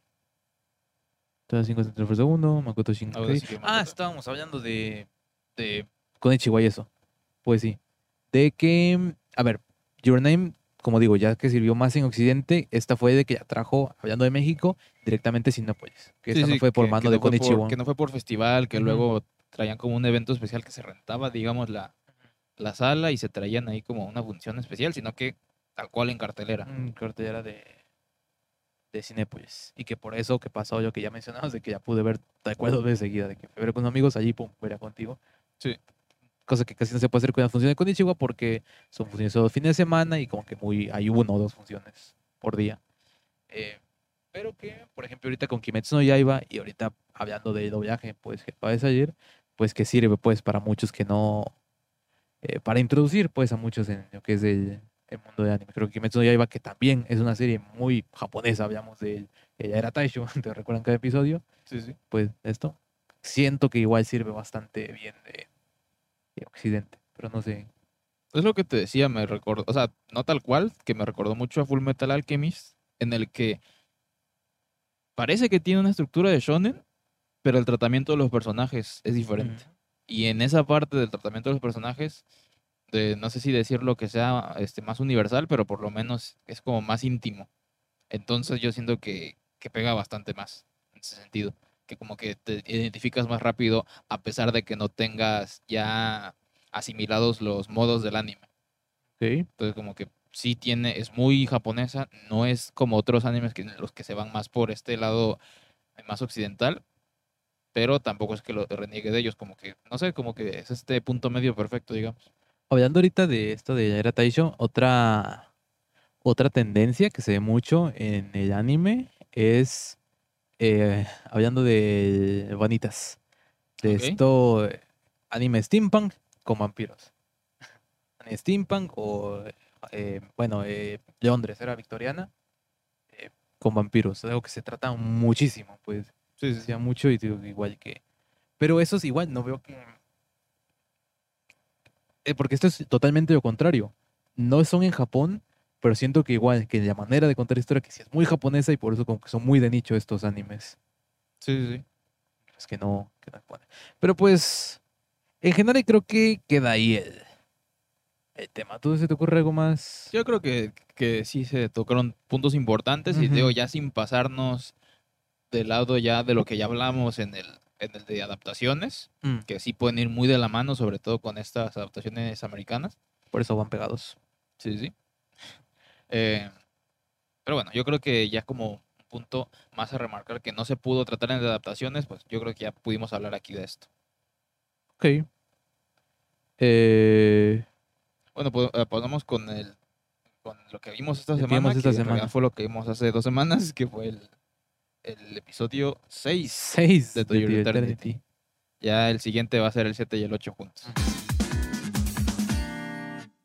5 centímetros por segundo, Makoto Shinkai. sí Ah, estábamos hablando de, de Konichiwa y eso. Pues sí. De que, a ver, Your Name, como digo, ya que sirvió más en Occidente, esta fue de que ya trajo, hablando de México, directamente Cinépolis. Que Sí, esta no sí, fue por que- mano que de no por- Konichiwa. que no fue por festival, que Ujú. luego traían como un evento especial que se rentaba, digamos, la, la sala y se traían ahí como una función especial, sino que tal cual en cartelera. Mm, cartelera de, de Cinépolis. Y que por eso que pasó yo que ya mencionabas, de que ya pude ver dos veces seguida, de que ver con amigos, allí pum, verá contigo. Sí. Cosa que casi no se puede hacer con la función de Konichiwa porque son funciones solo fines de semana y como que muy hay uno o dos funciones por día. Eh, pero que, por ejemplo, ahorita con Kimetsu no Yaiba y ahorita hablando de doblaje, pues que de salir, pues que sirve pues para muchos que no, eh, para introducir pues a muchos en lo que es el, el mundo de anime. Creo que Kimetsu no Yaiba, que también es una serie muy japonesa, hablamos de ella era Taisho, te recuerdan cada episodio, Sí, sí. pues esto, siento que igual sirve bastante bien de, de Occidente, pero no sé. Es lo que te decía, me recordó, o sea, no tal cual, que me recordó mucho a Full Metal Alchemist, en el que parece que tiene una estructura de shonen, pero el tratamiento de los personajes es diferente. Y en esa parte del tratamiento de los personajes, de, no sé si decirlo que sea este, más universal, pero por lo menos es como más íntimo. Entonces yo siento que, que pega bastante más en ese sentido. Que como que te identificas más rápido a pesar de que no tengas ya asimilados los modos del anime. Entonces como que sí tiene, es muy japonesa, no es como otros animes que los que se van más por este lado eh, más occidental, pero tampoco es que lo reniegue de ellos, como que, no sé, como que es este punto medio perfecto, digamos. Hablando ahorita de esto de era Taisho, otra, otra tendencia que se ve mucho en el anime es, eh, hablando de vanitas, de esto, eh, anime steampunk con vampiros. Anime steampunk o, eh, bueno, eh, Londres, era victoriana, con vampiros, algo que se trata muchísimo, pues se hacía mucho y digo, igual que... Pero eso es igual, no veo que... Eh, porque esto es totalmente lo contrario. No son en Japón, pero siento que igual, que la manera de contar historia que sí es muy japonesa y por eso como que son muy de nicho estos animes. Sí, sí, sí. Es que no, que no. Pero pues, en general creo que queda ahí el, el tema. ¿Tú se te ocurre algo más? Yo creo que, que sí se tocaron puntos importantes y digo, ya sin pasarnos del lado ya de lo que ya hablamos en el, en el de adaptaciones, Mm, que sí pueden ir muy de la mano, sobre todo con estas adaptaciones americanas. por eso van pegados. Sí, sí. Eh, pero bueno, yo creo que ya como un punto más a remarcar que no se pudo tratar en adaptaciones, pues yo creo que ya pudimos hablar aquí de esto. Ok. Eh, Bueno, pues eh, pasamos con el con lo que vimos esta semana, vimos esta que en realidad semana. fue lo que vimos hace dos semanas, que fue el, el episodio 6. seis de de To Your Eternity. Eternity. Ya el siguiente va a ser el 7 y el 8 juntos.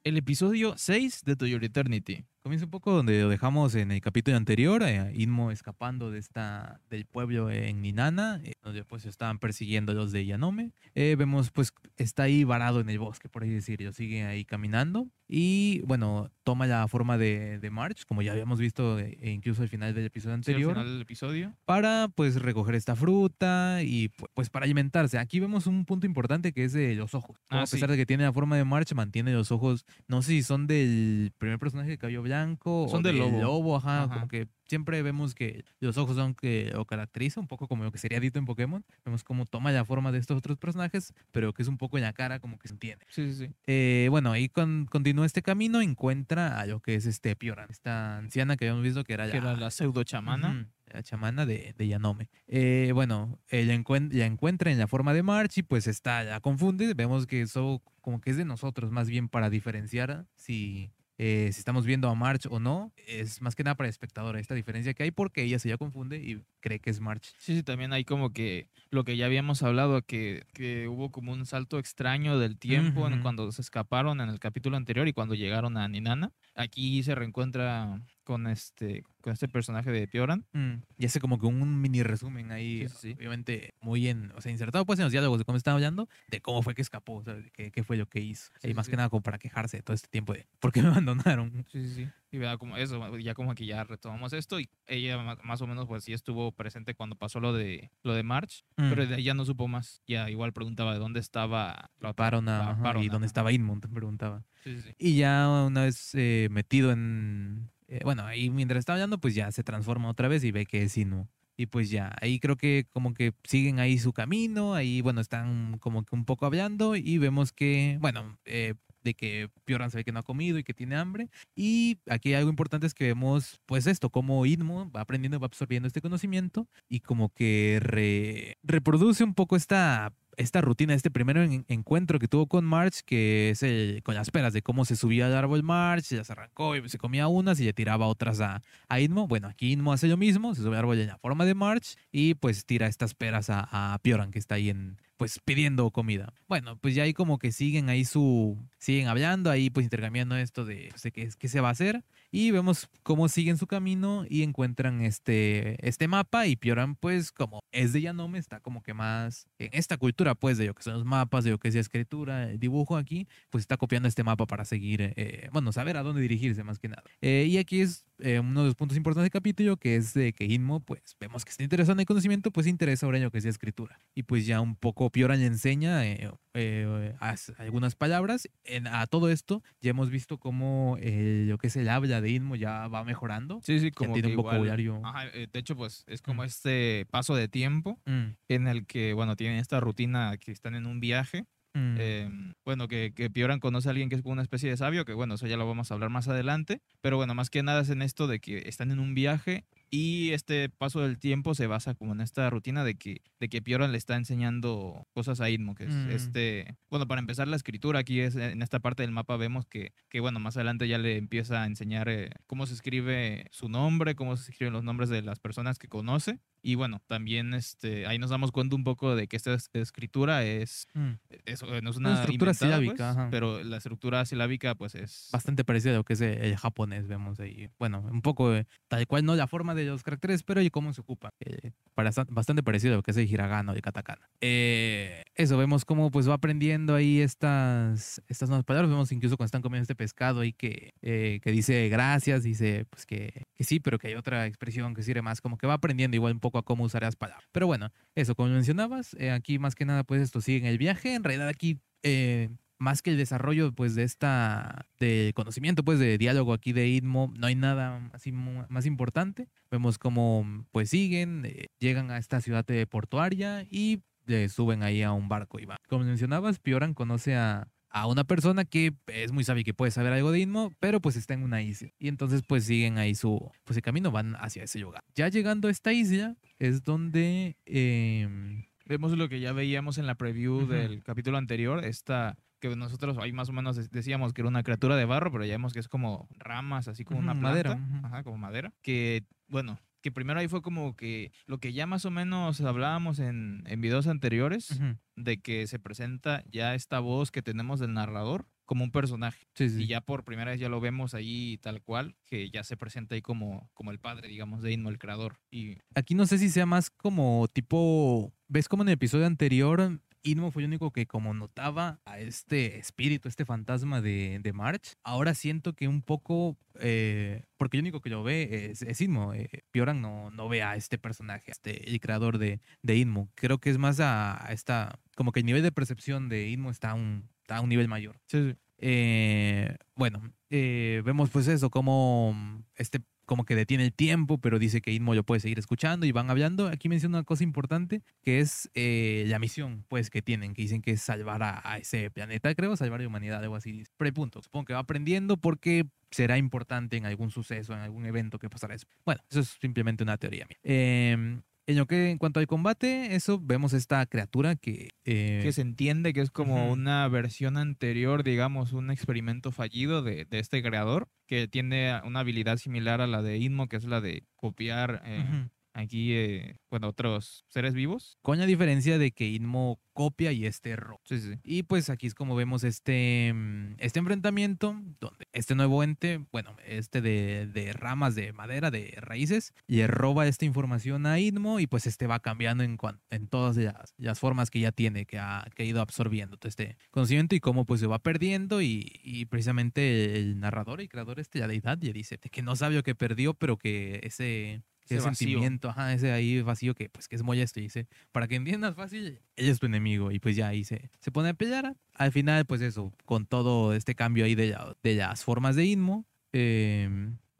El episodio 6 de To Your Eternity. Comienza un poco donde lo dejamos en el capítulo anterior, eh, Inmo escapando de esta, del pueblo en Ninana, eh, donde pues estaban persiguiendo los de Yanome. Eh, vemos pues está ahí varado en el bosque, por así decirlo, sigue ahí caminando. Y bueno, toma la forma de, de March, como ya habíamos visto eh, e incluso al final del episodio Sí, al anterior, final del episodio. para pues recoger esta fruta y pu- pues para alimentarse. Aquí vemos un punto importante que es de los ojos. Ah, a pesar sí. de que tiene la forma de March, mantiene los ojos, no sé si son del primer personaje de cabello blanco Son o del lobo. lobo, ajá, Ajá. como que siempre vemos que los ojos son que lo caracteriza, un poco como lo que sería Dito en Pokémon. Vemos cómo toma la forma de estos otros personajes, pero que es un poco en la cara como que se entiende. Sí, sí, sí. Eh, bueno, ahí con, continúa este camino, encuentra a lo que es este Pioran, esta anciana que habíamos visto que era Que era la pseudo chamana. Ujú, La chamana de, de Yanome. Eh, bueno, ella encuen- la encuentra en la forma de March y pues está, la confunde. Vemos que eso como que es de nosotros, más bien para diferenciar si, eh, si estamos viendo a March o no. Es más que nada para el espectador esta diferencia que hay porque ella se ya confunde y cree que es March. Sí, sí, también hay como que lo que ya habíamos hablado, que, que hubo como un salto extraño del tiempo en cuando se escaparon en el capítulo anterior y cuando llegaron a Ninana. Aquí se reencuentra con este, con este personaje de Pioran. Mm, Y hace como que un mini resumen ahí, Sí, sí, sí. obviamente muy en, o sea, insertado pues en los diálogos de cómo estaba hablando, de cómo fue que escapó, o sea, de qué, qué fue lo que hizo. Sí, y más que nada como para quejarse de todo este tiempo de por qué me abandonaron. Sí, sí, sí. Y vea como eso, ya como que ya retomamos esto y ella más o menos pues sí estuvo presente cuando pasó lo de lo de March, Mm. pero ya no supo más. Ya igual preguntaba de dónde estaba la Parona, y dónde estaba Inmund, preguntaba. Sí, sí. Y ya una vez eh, metido en... eh, bueno, ahí mientras está hablando, pues ya se transforma otra vez y ve que es Inmu. Y pues ya, ahí creo que como que siguen ahí su camino, ahí bueno, están como que un poco hablando y vemos que, bueno, eh, de que Pioran se ve que no ha comido y que tiene hambre. Y aquí algo importante es que vemos pues esto, como Inmo va aprendiendo, va absorbiendo este conocimiento y como que re- reproduce un poco esta esta rutina, este primer en- encuentro que tuvo con March, que es con las peras de cómo se subía al árbol March, ya se arrancó y se comía unas y le tiraba otras a, a Inmo. Bueno, aquí Inmo hace lo mismo, se sube al árbol en la forma de March y pues tira estas peras a, a Pioran, que está ahí en, pues pidiendo comida. Bueno, pues ya ahí como que siguen ahí su, siguen hablando, ahí pues intercambiando esto de, pues, de qué, qué se va a hacer y vemos cómo siguen su camino y encuentran este, este mapa y Pioran pues como es de Yanome está como que más en esta cultura pues de lo que son los mapas, de lo que es la escritura, el dibujo aquí, pues está copiando este mapa para seguir, eh, bueno, saber a dónde dirigirse más que nada. Eh, y aquí es eh, uno de los puntos importantes del capítulo que es de que Inmo pues vemos que está interesado en el conocimiento, pues interesa ahora en lo que es la escritura. Y pues ya un poco Pioran le enseña eh, eh, as- algunas palabras. En, a todo esto ya hemos visto cómo eh, lo que es el habla de Inmo ya va mejorando. Sí, sí, como tiene que un igual- vocabulario. Ajá, eh, de hecho, pues es como Mm. este paso de tiempo Mm, en el que, bueno, tienen esta rutina que están en un viaje. mm. eh, bueno, que, que Pioran conoce a alguien que es como una especie de sabio, que bueno, eso ya lo vamos a hablar más adelante. Pero bueno, más que nada es en esto de que están en un viaje y este paso del tiempo se basa como en esta rutina de que, de que Pioran le está enseñando cosas a Idmo, que es Mm. este... Bueno, para empezar la escritura, aquí es en esta parte del mapa vemos que, que bueno, más adelante ya le empieza a enseñar eh, cómo se escribe su nombre, cómo se escriben los nombres de las personas que conoce. Y bueno, también este, ahí nos damos cuenta un poco de que esta es- escritura es, Mm. es- no es una, estructura silábica, pues, pero la estructura silábica pues es... bastante parecido a lo que es el, japonés, vemos ahí. Bueno, un poco eh, tal cual no la forma de los caracteres, pero y cómo se ocupa. eh, para- bastante parecido a lo que es el hiragana o el katakana. Eh, eso, vemos cómo pues va aprendiendo ahí estas, estas nuevas palabras. Vemos incluso cuando están comiendo este pescado ahí que, que dice gracias, dice pues que, que sí, pero que hay otra expresión que sirve más, como que va aprendiendo igual un poco a cómo usar las palabras. Pero bueno, eso, como mencionabas, eh, aquí más que nada pues esto sigue el viaje. En realidad aquí... eh, más que el desarrollo pues de esta de conocimiento pues de diálogo aquí de Idmo no hay nada así más importante vemos cómo pues siguen eh, llegan a esta ciudad portuaria y eh, suben ahí a un barco y van como mencionabas Pioran conoce a a una persona que es muy sabia y que puede saber algo de Idmo, pero pues está en una isla. Y entonces pues siguen ahí su pues el camino, van hacia ese lugar. Ya llegando a esta isla es donde eh, Vemos lo que ya veíamos en la preview del capítulo anterior, esta que nosotros ahí más o menos de- decíamos que era una criatura de barro, pero ya vemos que es como ramas, así como una planta, madera, ajá, como madera, que bueno, que primero ahí fue como que lo que ya más o menos hablábamos en, en videos anteriores, de que se presenta ya esta voz que tenemos del narrador como un personaje. Sí, sí. Y ya por primera vez ya lo vemos ahí tal cual, que ya se presenta ahí como, como el padre, digamos, de Inmo, el creador. Y Aquí no sé si sea más como tipo. ¿Ves como en el episodio anterior? Inmo fue el único que como notaba a este espíritu, este fantasma de, de March. Ahora siento que un poco, eh, porque el único que lo ve es, es Inmo. eh, Pioran no, no ve a este personaje, este, el creador de, de Inmo. Creo que es más a, a esta, como que el nivel de percepción de Inmo está a un, está a un nivel mayor. sí, sí. Eh, bueno, eh, vemos pues eso, como este como que detiene el tiempo, pero dice que Inmo lo puede seguir escuchando y van hablando. Aquí menciona una cosa importante, que es eh, la misión pues que tienen, que dicen que es salvar a, a ese planeta, creo, salvar a la humanidad, algo así. Prepunto, supongo que va aprendiendo porque será importante en algún suceso, en algún evento que pasará eso. Bueno, eso es simplemente una teoría mía. Eh, en lo que en cuanto al combate, eso vemos esta criatura que... eh, que se entiende que es como una versión anterior, digamos, un experimento fallido de, de este creador, que tiene una habilidad similar a la de Inmo, que es la de copiar eh. Aquí, eh, bueno, otros seres vivos. Con la diferencia de que Inmo copia y este roba. Sí, sí. Y pues aquí es como vemos este, mm, este enfrentamiento, donde este nuevo ente, bueno, este de, de ramas de madera, de raíces, le roba esta información a Inmo y pues este va cambiando en, cuan- en todas las, las formas que ya tiene, que ha, que ha ido absorbiendo todo este conocimiento y cómo pues se va perdiendo y, y precisamente el narrador y creador este, la deidad, le dice que no sabe lo que perdió, pero que ese... Ese sentimiento, ajá, ese ahí vacío que pues que es molesto y dice, para que entiendas fácil, ella es tu enemigo y pues ya ahí se, se pone a pelear. Al final, pues eso, con todo este cambio ahí de, la- de las formas de Inmo, eh,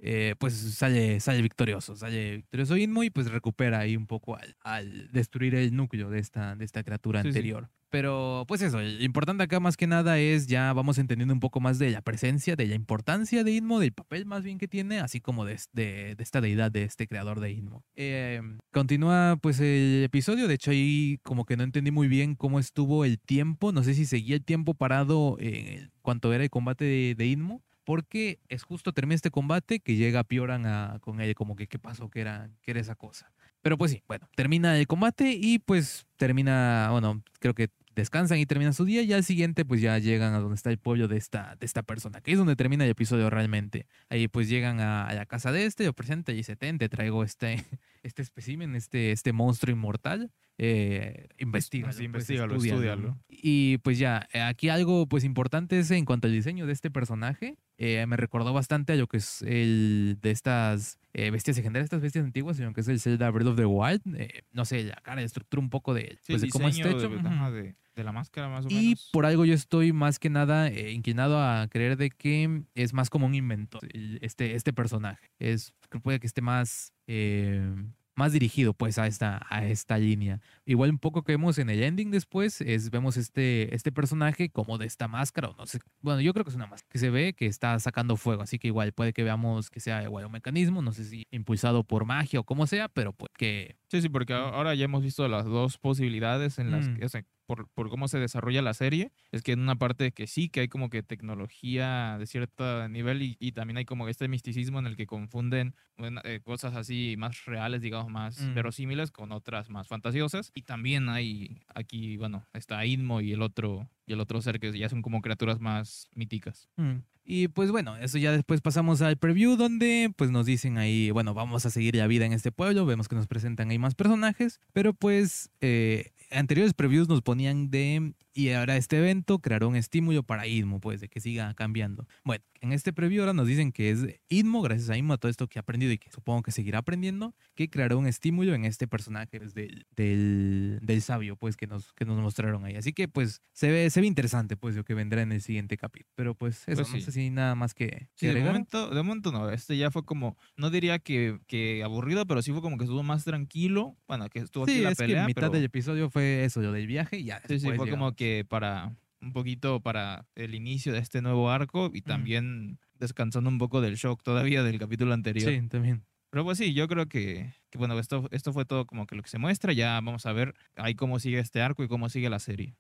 eh, pues sale, sale victorioso, sale victorioso Inmo y pues recupera ahí un poco al, al destruir el núcleo de esta, de esta criatura Sí, sí. anterior. Pero pues eso, lo importante acá más que nada es ya vamos entendiendo un poco más de la presencia, de la importancia de Inmo, del papel más bien que tiene, así como de, de, de esta deidad, de este creador de Inmo. Eh, continúa pues el episodio, de hecho ahí como que no entendí muy bien cómo estuvo el tiempo, no sé si seguía el tiempo parado en cuanto era el combate de, de Inmo. Porque es justo termina este combate que llega Pioran a, con él, como que qué pasó, qué era, qué era esa cosa. Pero pues sí, bueno, termina el combate y pues termina, bueno, creo que descansan y terminan su día y al siguiente pues ya llegan a donde está el pueblo de esta, de esta persona, que es donde termina el episodio realmente. Ahí pues llegan a, a la casa de este, lo presenta y dice, ten, te traigo este, este espécimen, este, este monstruo inmortal, eh, investígalo, Sí, pues, investígalo, estúdialo". estúdialo. Y pues ya, eh, aquí algo pues importante es en cuanto al diseño de este personaje, eh, me recordó bastante a lo que es el de estas eh, bestias legendarias, estas bestias antiguas, sino que es el Zelda Breath of the Wild. eh, no sé, la cara, la estructura un poco de, Sí, pues, de cómo está hecho. de, ujú. ajá, de- de la máscara más o Y menos. por algo yo estoy más que nada eh, inclinado a creer de que es más como un inventor el- este, este personaje. Es, puede que esté más, eh, más dirigido pues a esta, a esta línea. Igual un poco que vemos en el ending después es vemos este, este personaje como de esta máscara o no sé. Bueno, yo creo que es una máscara que se ve que está sacando fuego. Así que igual puede que veamos que sea igual un mecanismo. No sé si impulsado por magia o como sea, pero pues que... Sí, sí, porque a- ahora ya hemos visto las dos posibilidades en las Mm. que, o sea, por, por cómo se desarrolla la serie, es que en una parte que sí, que hay como que tecnología de cierto nivel y, y también hay como este misticismo en el que confunden bueno, eh, cosas así más reales, digamos, más Mm. verosímiles con otras más fantasiosas. Y también hay aquí, bueno, está Inmo y el otro y el otro ser que ya son como criaturas más míticas. Mm. Y pues bueno, eso ya después pasamos al preview donde pues nos dicen ahí, bueno, vamos a seguir la vida en este pueblo, vemos que nos presentan ahí más personajes, pero pues eh, anteriores previews nos ponían de, y ahora este evento creará un estímulo para Idmo, pues de que siga cambiando. Bueno, en este preview ahora nos dicen que es Idmo, gracias a Idmo, a todo esto que ha aprendido y que supongo que seguirá aprendiendo, que creará un estímulo en este personaje pues, del, del, del sabio, pues que nos, que nos mostraron ahí. Así que pues se ve, se ve interesante pues lo que vendrá en el siguiente capítulo. Pero pues eso, Pues no sí. sé si nada más que, Sí, que de momento, de momento no. Este ya fue como, no diría que, que aburrido, pero sí fue como que estuvo más tranquilo. Bueno, que estuvo aquí Sí, la es pelea. que mitad pero- del episodio fue eso, lo del viaje y ya Sí, sí, fue como que para un poquito para el inicio de este nuevo arco y también descansando un poco del shock todavía del capítulo anterior. Sí, también. Pero pues sí, yo creo que, que, bueno, esto, esto fue todo como que lo que se muestra. Ya vamos a ver ahí cómo sigue este arco y cómo sigue la serie.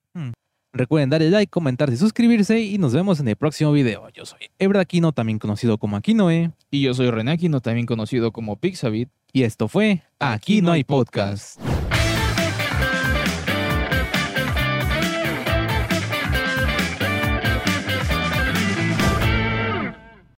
Recuerden darle like, comentar y suscribirse y nos vemos en el próximo video. Yo soy Ebra Aquino, también conocido como Aquinoe, Y yo soy René Aquino, también conocido como Pixabit. y esto fue Aquí no hay podcast.